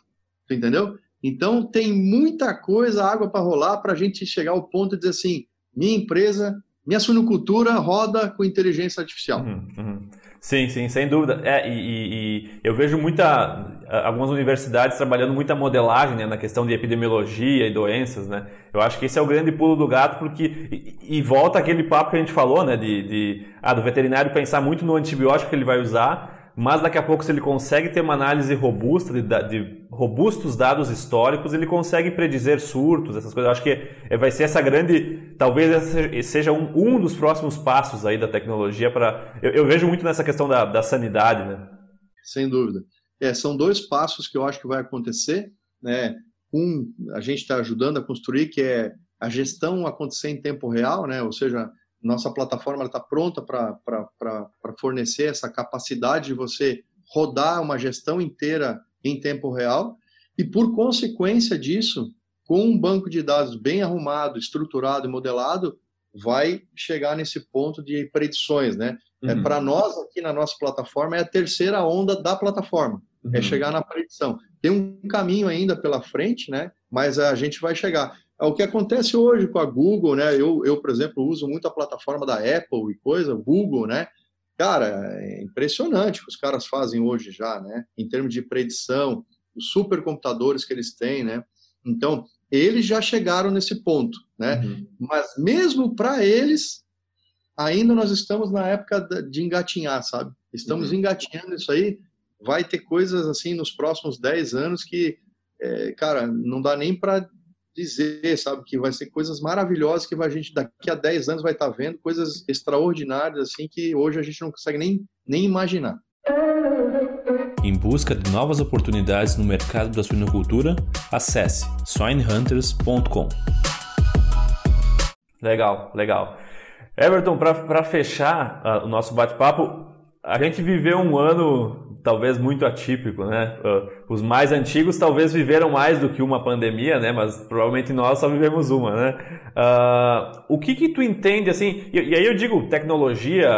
Tu entendeu? Então tem muita coisa, água para rolar para a gente chegar ao ponto de dizer assim: minha empresa, minha suinocultura roda com inteligência artificial. Uhum, uhum. Sim, sim, sem dúvida. É, e, e, e, eu vejo muita. Algumas universidades trabalhando muita modelagem né, na questão de epidemiologia e doenças, né? Eu acho que esse é o grande pulo do gato, porque e, e volta aquele papo que a gente falou, né, de, de ah, do veterinário pensar muito no antibiótico que ele vai usar mas daqui a pouco, se ele consegue ter uma análise robusta de, de, robustos dados históricos, ele consegue predizer surtos, essas coisas. Eu acho que vai ser essa grande, talvez essa seja um, um dos próximos passos aí da tecnologia para. Eu, eu, vejo muito nessa questão da, da sanidade, né? Sem dúvida. É, são dois passos que eu acho que vai acontecer, né? Um, a gente está ajudando a construir, que é a gestão acontecer em tempo real, né? Ou seja, nossa plataforma está pronta para fornecer essa capacidade de você rodar uma gestão inteira em tempo real e, por consequência disso, com um banco de dados bem arrumado, estruturado e modelado, vai chegar nesse ponto de predições, né? É, uhum. É, para nós, aqui na nossa plataforma, é a terceira onda da plataforma, é uhum. é chegar na predição. Tem um caminho ainda pela frente, né? Mas a gente vai chegar. É o que acontece hoje com a Google, né? Eu, eu, por exemplo, uso muito a plataforma da Apple e coisa, Google, né? Cara, é impressionante o que os caras fazem hoje já, né? Em termos de predição, os supercomputadores que eles têm, né? Então, eles já chegaram nesse ponto, né? Uhum. Mas mesmo para eles, ainda nós estamos na época de engatinhar, sabe? Estamos uhum. engatinhando isso aí. Vai ter coisas assim nos próximos 10 anos que, é, cara, não dá nem para dizer, sabe, que vai ser coisas maravilhosas que a gente daqui a 10 anos vai estar tá vendo, coisas extraordinárias assim que hoje a gente não consegue nem, nem imaginar. Em busca de novas oportunidades no mercado da suinocultura, acesse swinehunters.com. Legal, legal. Everton, para fechar uh, o nosso bate-papo, a gente viveu um ano talvez muito atípico, né? Uh, os mais antigos talvez viveram mais do que uma pandemia, né? Mas provavelmente nós só vivemos uma, né? Uh, o que que tu entende, assim, e, e, aí eu digo tecnologia,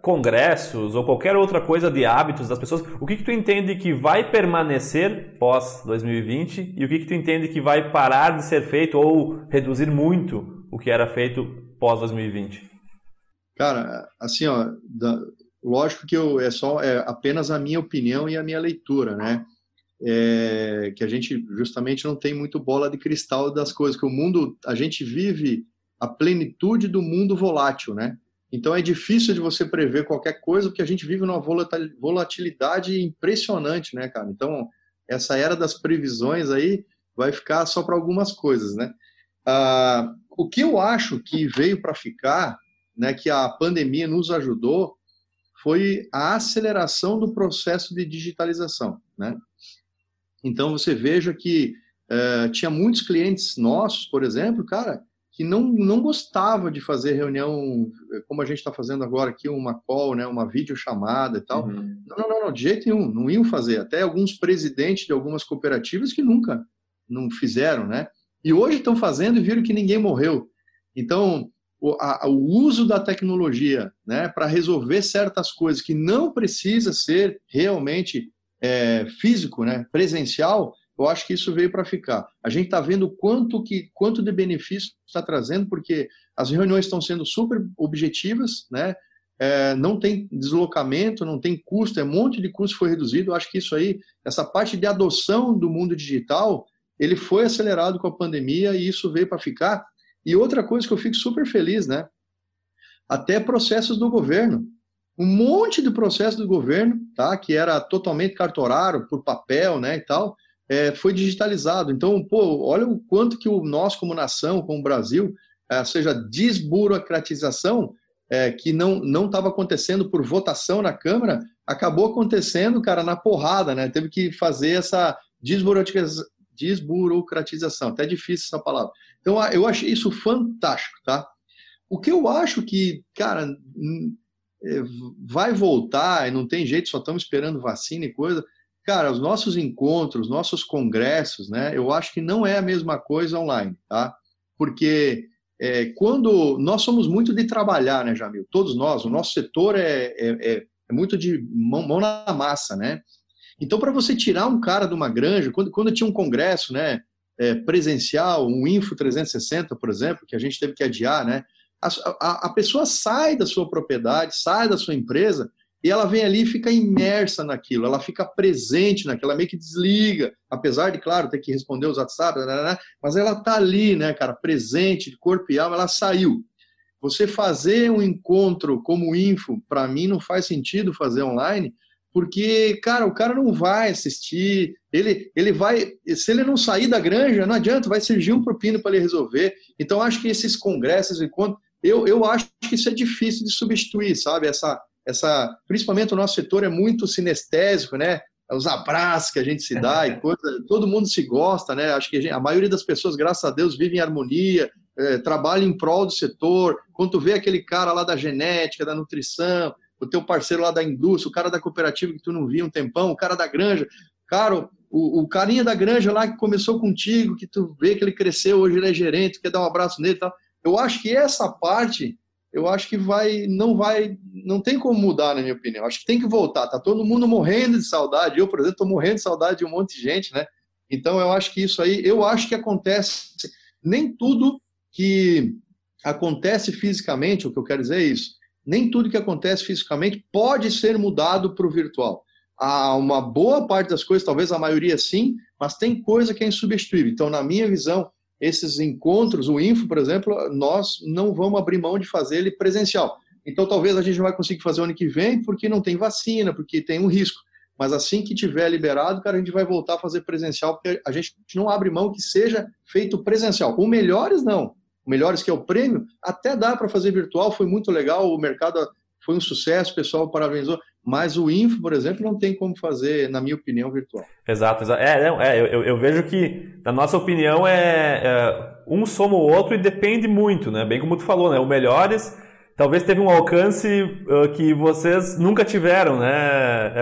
congressos ou qualquer outra coisa de hábitos das pessoas, o que que tu entende que vai permanecer pós 2020 e o que que tu entende que vai parar de ser feito ou reduzir muito o que era feito pós 2020? Cara, assim, ó, da Lógico que eu, é só é apenas a minha opinião e a minha leitura, né? É, que a gente justamente não tem muito bola de cristal das coisas, que o mundo, a gente vive a plenitude do mundo volátil, né? Então é difícil de você prever qualquer coisa, porque a gente vive numa volatilidade impressionante, né, cara? Então, essa era das previsões aí vai ficar só para algumas coisas, né? Ah, o que eu acho que veio para ficar, né, que a pandemia nos ajudou, foi a aceleração do processo de digitalização, né? Então você veja que uh, tinha muitos clientes nossos, por exemplo, cara, que não, não gostava de fazer reunião como a gente está fazendo agora aqui, uma call, né, uma videochamada e tal. Uhum. Não, não, não, de jeito nenhum, não iam fazer. Até alguns presidentes de algumas cooperativas que nunca não fizeram, né? E hoje estão fazendo e viram que ninguém morreu. Então, o, a, o uso da tecnologia né, para resolver certas coisas que não precisa ser realmente é, físico, né, presencial, eu acho que isso veio para ficar. A gente está vendo quanto, que, quanto de benefício está trazendo, porque as reuniões estão sendo super objetivas, né? É, não tem deslocamento, não tem custo, é um monte de custo foi reduzido. Eu acho que isso aí, essa parte de adoção do mundo digital, ele foi acelerado com a pandemia e isso veio para ficar. E outra coisa que eu fico super feliz, né? Até processos do governo. Um monte de processos do governo, tá? Que era totalmente cartorário, por papel, né? E tal, é, foi digitalizado. Então, pô, olha o quanto que o nós, como nação, como Brasil, é, seja, desburocratização, é, que não não estava acontecendo por votação na Câmara, acabou acontecendo, cara, na porrada, né? Teve que fazer essa desburocratização desburocratização. Até difícil essa palavra. Então, eu achei isso fantástico, tá? O que eu acho que, cara, é, vai voltar e não tem jeito, só estamos esperando vacina e coisa. Cara, os nossos encontros, nossos congressos, né? Eu acho que não é a mesma coisa online, tá? Porque é, quando nós somos muito de trabalhar, né, Jamil? Todos nós, o nosso setor é, é, é, é muito de mão, mão, na massa, né? Então, para você tirar um cara de uma granja, quando, quando tinha um congresso né, é, presencial, um Info 360, por exemplo, que a gente teve que adiar, né, a, a, a, pessoa sai da sua propriedade, sai da sua empresa e ela vem ali e fica imersa naquilo, ela fica presente naquilo, ela meio que desliga, apesar de, claro, ter que responder os WhatsApp, mas ela tá ali, né, cara, presente, de corpo e alma, ela saiu. Você fazer um encontro como info, para mim não faz sentido fazer online, porque, cara, o cara não vai assistir, ele, ele vai, se ele não sair da granja, não adianta, vai surgir um propino para ele resolver. Então, acho que esses congressos, encontros, eu, eu acho que isso é difícil de substituir, sabe? Essa, essa, principalmente o nosso setor é muito sinestésico, né? Os abraços que a gente se dá e [laughs] coisa, todo mundo se gosta, né? Acho que a, gente, a maioria das pessoas, graças a Deus, vive em harmonia, é, trabalha em prol do setor. Quando tu vê aquele cara lá da genética, da nutrição, o teu parceiro lá da indústria, o cara da cooperativa que tu não via um tempão, o cara da granja, cara, o, o carinha da granja lá que começou contigo, que tu vê que ele cresceu, hoje ele é gerente, quer dar um abraço nele e tal. Eu acho que essa parte eu acho que vai, não vai, não tem como mudar, na minha opinião. Acho que tem que voltar. Tá todo mundo morrendo de saudade. Eu, por exemplo, estou morrendo de saudade de um monte de gente, né? Então, eu acho que isso aí, eu acho que acontece. Nem tudo que acontece fisicamente, o que eu quero dizer é isso. Nem tudo que acontece fisicamente pode ser mudado para o virtual. Há uma boa parte das coisas, talvez a maioria sim, mas tem coisa que é insubstituível. Então, na minha visão, esses encontros, o Info, por exemplo, nós não vamos abrir mão de fazer ele presencial. Então, talvez a gente não vai conseguir fazer o ano que vem porque não tem vacina, porque tem um risco. Mas assim que tiver liberado, cara, a gente vai voltar a fazer presencial, porque a gente não abre mão que seja feito presencial. O Melhores, não. Melhores, que é o prêmio, até dá para fazer virtual, foi muito legal, o mercado foi um sucesso, o pessoal parabenizou. Mas o Info, por exemplo, não tem como fazer, na minha opinião, virtual. Exato, exato. É, é eu, eu, vejo que, na nossa opinião, é, é, um soma o outro e depende muito, né? Bem como tu falou, né? O Melhores talvez teve um alcance uh, que vocês nunca tiveram, né?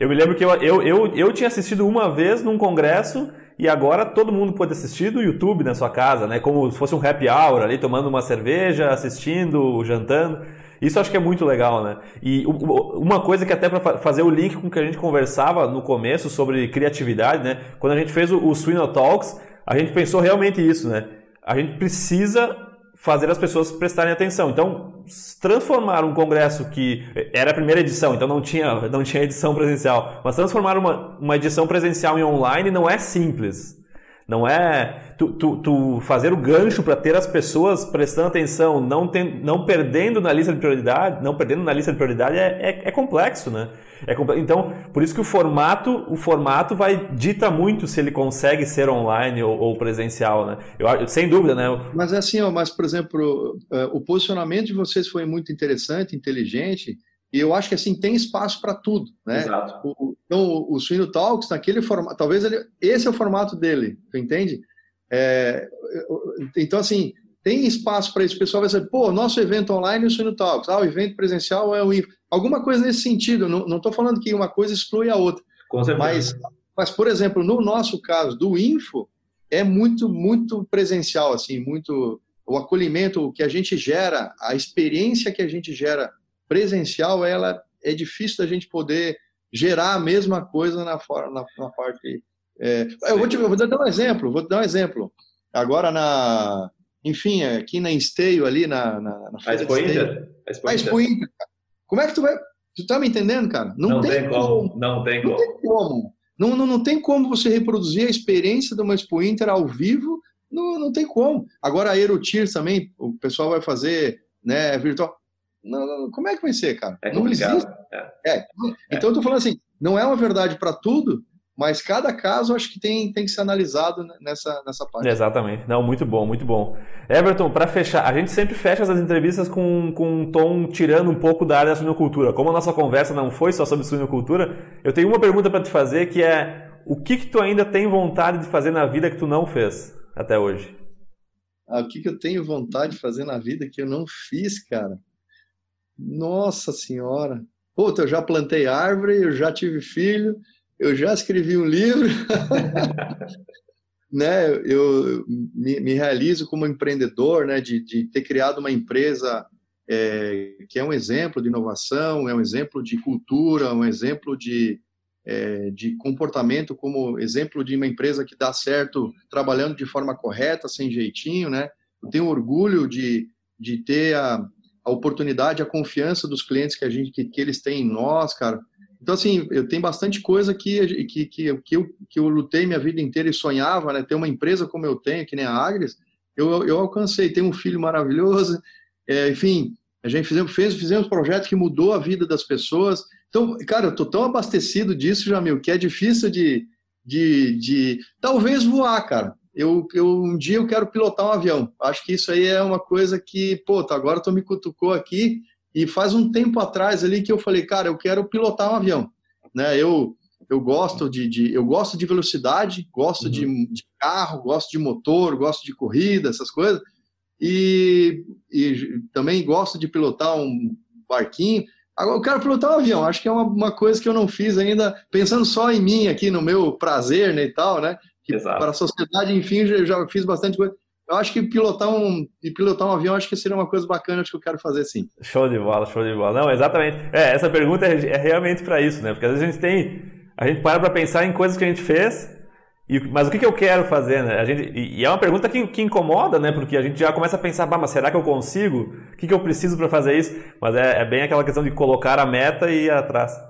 Eu me lembro que eu, eu, eu, eu tinha assistido uma vez num congresso e agora todo mundo pode assistir do YouTube na sua casa, né? Como se fosse um happy hour ali, tomando uma cerveja, assistindo, jantando. Isso acho que é muito legal, né? E uma coisa que até para fazer o link com o que a gente conversava no começo sobre criatividade, né? Quando a gente fez o, o Swino Talks, a gente pensou realmente isso, né? A gente precisa fazer as pessoas prestarem atenção. Então, transformar um congresso que era a primeira edição, então não tinha, não tinha edição presencial, mas transformar uma, uma edição presencial em online não é simples. Não é tu, tu, tu fazer o gancho para ter as pessoas prestando atenção, não, tem, não perdendo na lista de prioridade, não perdendo na lista de prioridade é, é, é complexo, né? É Então, por isso que o formato, o formato vai dita muito se ele consegue ser online ou, ou presencial, né? Eu, sem dúvida, né? Mas assim, ó, mas por exemplo, é, o posicionamento de vocês foi muito interessante, inteligente. E eu acho que assim tem espaço para tudo, né? Exato. O, então o, o Talks naquele formato, talvez ele, esse é o formato dele, tu entende? É, então assim tem espaço para isso. O pessoal vai dizer, pô, nosso evento online é o Suíno Talks, ah, o evento presencial é o IFO. Alguma coisa nesse sentido. Não estou falando que uma coisa exclui a outra. Mas, mas por exemplo, no nosso caso do Info é muito muito presencial, assim, muito o acolhimento que a gente gera, a experiência que a gente gera presencial, ela é difícil da gente poder gerar a mesma coisa na, na, na parte. É, eu, vou te, eu vou dar um exemplo, vou dar um exemplo. Agora na, enfim, aqui na Esteio ali na, na, na a Expo Inter. A Expo Inter. Como é que tu vai? Tu tá me entendendo, cara? Não, não tem, tem como, como, Não tem não como. Tem como. Não, não, não tem como você reproduzir a experiência de uma Expo Inter ao vivo. Não, não tem como. Agora a Aerotier também, o pessoal vai fazer né, virtual. Não, não, como é que vai ser, cara? É não existe. É. É. Então, eu tô falando assim, não é uma verdade para tudo, mas cada caso acho que tem, tem que ser analisado nessa, nessa parte. Exatamente. Não, muito bom, muito bom. Everton, para fechar, a gente sempre fecha as entrevistas com, com um tom tirando um pouco da área da suinocultura. Como a nossa conversa não foi só sobre suinocultura, eu tenho uma pergunta para te fazer que é o que, que tu ainda tem vontade de fazer na vida que tu não fez até hoje? Ah, o que, que eu tenho vontade de fazer na vida que eu não fiz, cara? Nossa Senhora! Puta, eu já plantei árvore, eu já tive filho, eu já escrevi um livro, [laughs] né? Eu me, me, realizo como empreendedor, né? De, de ter criado uma empresa é, que é um exemplo de inovação, é um exemplo de cultura, um exemplo de, é, de comportamento, como exemplo de uma empresa que dá certo trabalhando de forma correta, sem jeitinho, né? Eu tenho orgulho de, de ter a, a oportunidade, a confiança dos clientes que a gente que, que eles têm em nós, cara. Então, assim, eu tenho bastante coisa que, que, que, que, eu, que eu lutei minha vida inteira e sonhava, né? Ter uma empresa como eu tenho, que nem a Agres, eu, eu alcancei. Tenho um filho maravilhoso, é, enfim, a gente fizemos, fez, fizemos um projeto que mudou a vida das pessoas. Então, cara, eu tô tão abastecido disso, Jamil, que é difícil de, de, de talvez voar, cara. Eu, eu, um dia eu quero pilotar um avião. Acho que isso aí é uma coisa que, pô, tá, agora tu me cutucou aqui e faz um tempo atrás ali que eu falei, cara, eu quero pilotar um avião, né? Eu eu gosto de, de eu gosto de velocidade, gosto uhum. de, de, carro, gosto de motor, gosto de corrida, essas coisas. E, e também gosto de pilotar um barquinho. Agora eu quero pilotar um avião. Acho que é uma, uma coisa que eu não fiz ainda, pensando só em mim aqui no meu prazer, né, e tal, né? Que Exato. para a sociedade, enfim, já, já fiz bastante coisa. Eu acho que pilotar um, pilotar um avião acho que seria uma coisa bacana, acho que eu quero fazer sim. Show de bola, show de bola. Não, exatamente. É, essa pergunta é, é realmente para isso, né? Porque às vezes a gente tem, a gente para para pensar em coisas que a gente fez, e, mas o que, que eu quero fazer, né? A gente, e, e é uma pergunta que, que incomoda, né? Porque a gente já começa a pensar, bah, mas será que eu consigo? O que, que eu preciso para fazer isso? Mas é, é bem aquela questão de colocar a meta e ir atrás.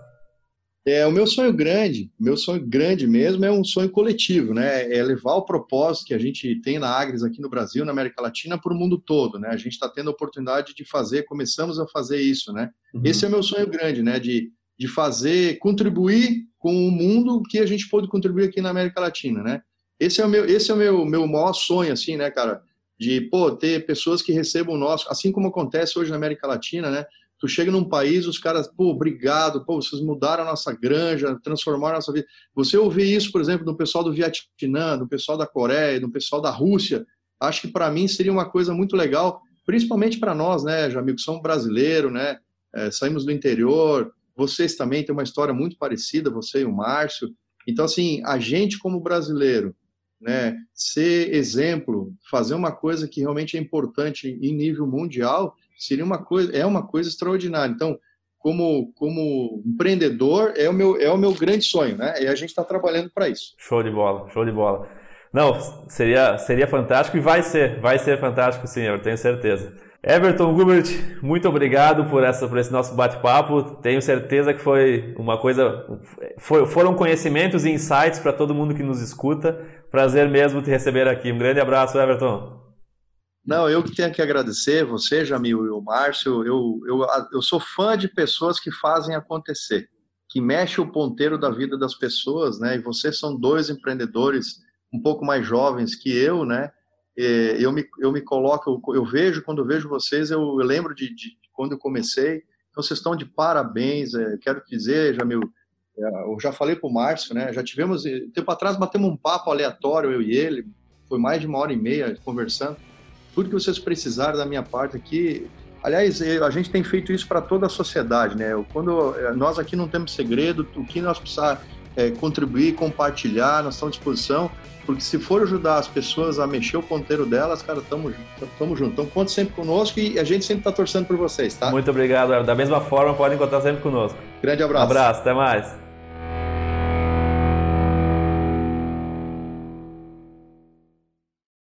É, o meu sonho grande, meu sonho grande mesmo é um sonho coletivo, né? É levar o propósito que a gente tem na Agres aqui no Brasil, na América Latina, para o mundo todo, né? A gente está tendo a oportunidade de fazer, começamos a fazer isso, né? Uhum. Esse é o meu sonho grande, né? De, de fazer, contribuir com o mundo que a gente pode contribuir aqui na América Latina, né? Esse é o meu, esse é o meu, meu maior sonho, assim, né, cara? De, pô, ter pessoas que recebam o nosso, assim como acontece hoje na América Latina, né? Tu chega num país, os caras, pô, obrigado, pô, vocês mudaram a nossa granja, transformaram a nossa vida. Você ouvir isso, por exemplo, do pessoal do Vietnã, do pessoal da Coreia, do pessoal da Rússia, acho que para mim seria uma coisa muito legal, principalmente para nós, né, Jamil, que somos brasileiros, né, é, saímos do interior, vocês também têm uma história muito parecida, você e o Márcio. Então, assim, a gente como brasileiro, né, ser exemplo, fazer uma coisa que realmente é importante em nível mundial, seria uma coisa, é uma coisa extraordinária. Então, como, como empreendedor, é o, meu, é o meu grande sonho, né? E a gente está trabalhando para isso. Show de bola, show de bola. Não, seria, seria fantástico e vai ser, vai ser fantástico sim, eu tenho certeza. Everton Gubert, muito obrigado por, essa, por esse nosso bate-papo. Tenho certeza que foi uma coisa. Foi, foram conhecimentos e insights para todo mundo que nos escuta. Prazer mesmo te receber aqui. Um grande abraço, Everton. Não, eu que tenho que agradecer, você, Jamil e o Márcio. Eu, eu, eu sou fã de pessoas que fazem acontecer, que mexem o ponteiro da vida das pessoas, né? E vocês são dois empreendedores um pouco mais jovens que eu, né? Eu me, eu me coloco, eu, vejo, quando vejo vocês, eu, eu lembro de, de, quando eu comecei. Então, vocês estão de parabéns. É, quero dizer, Jamil, é, eu já falei para o Márcio, né? Já tivemos, tempo atrás, batemos um papo aleatório, eu e ele, foi mais de uma hora e meia conversando tudo que vocês precisarem da minha parte aqui. Aliás, a gente tem feito isso para toda a sociedade, né? Quando eh, nós aqui não temos segredo, o que nós precisamos é, contribuir, compartilhar, nós estamos à disposição, porque se for ajudar as pessoas a mexer o ponteiro delas, cara, estamos tamo junto. Então, conte sempre conosco e a gente sempre está torcendo por vocês, tá? Muito obrigado. Da mesma forma, podem contar sempre conosco. Grande abraço. Um abraço, até mais.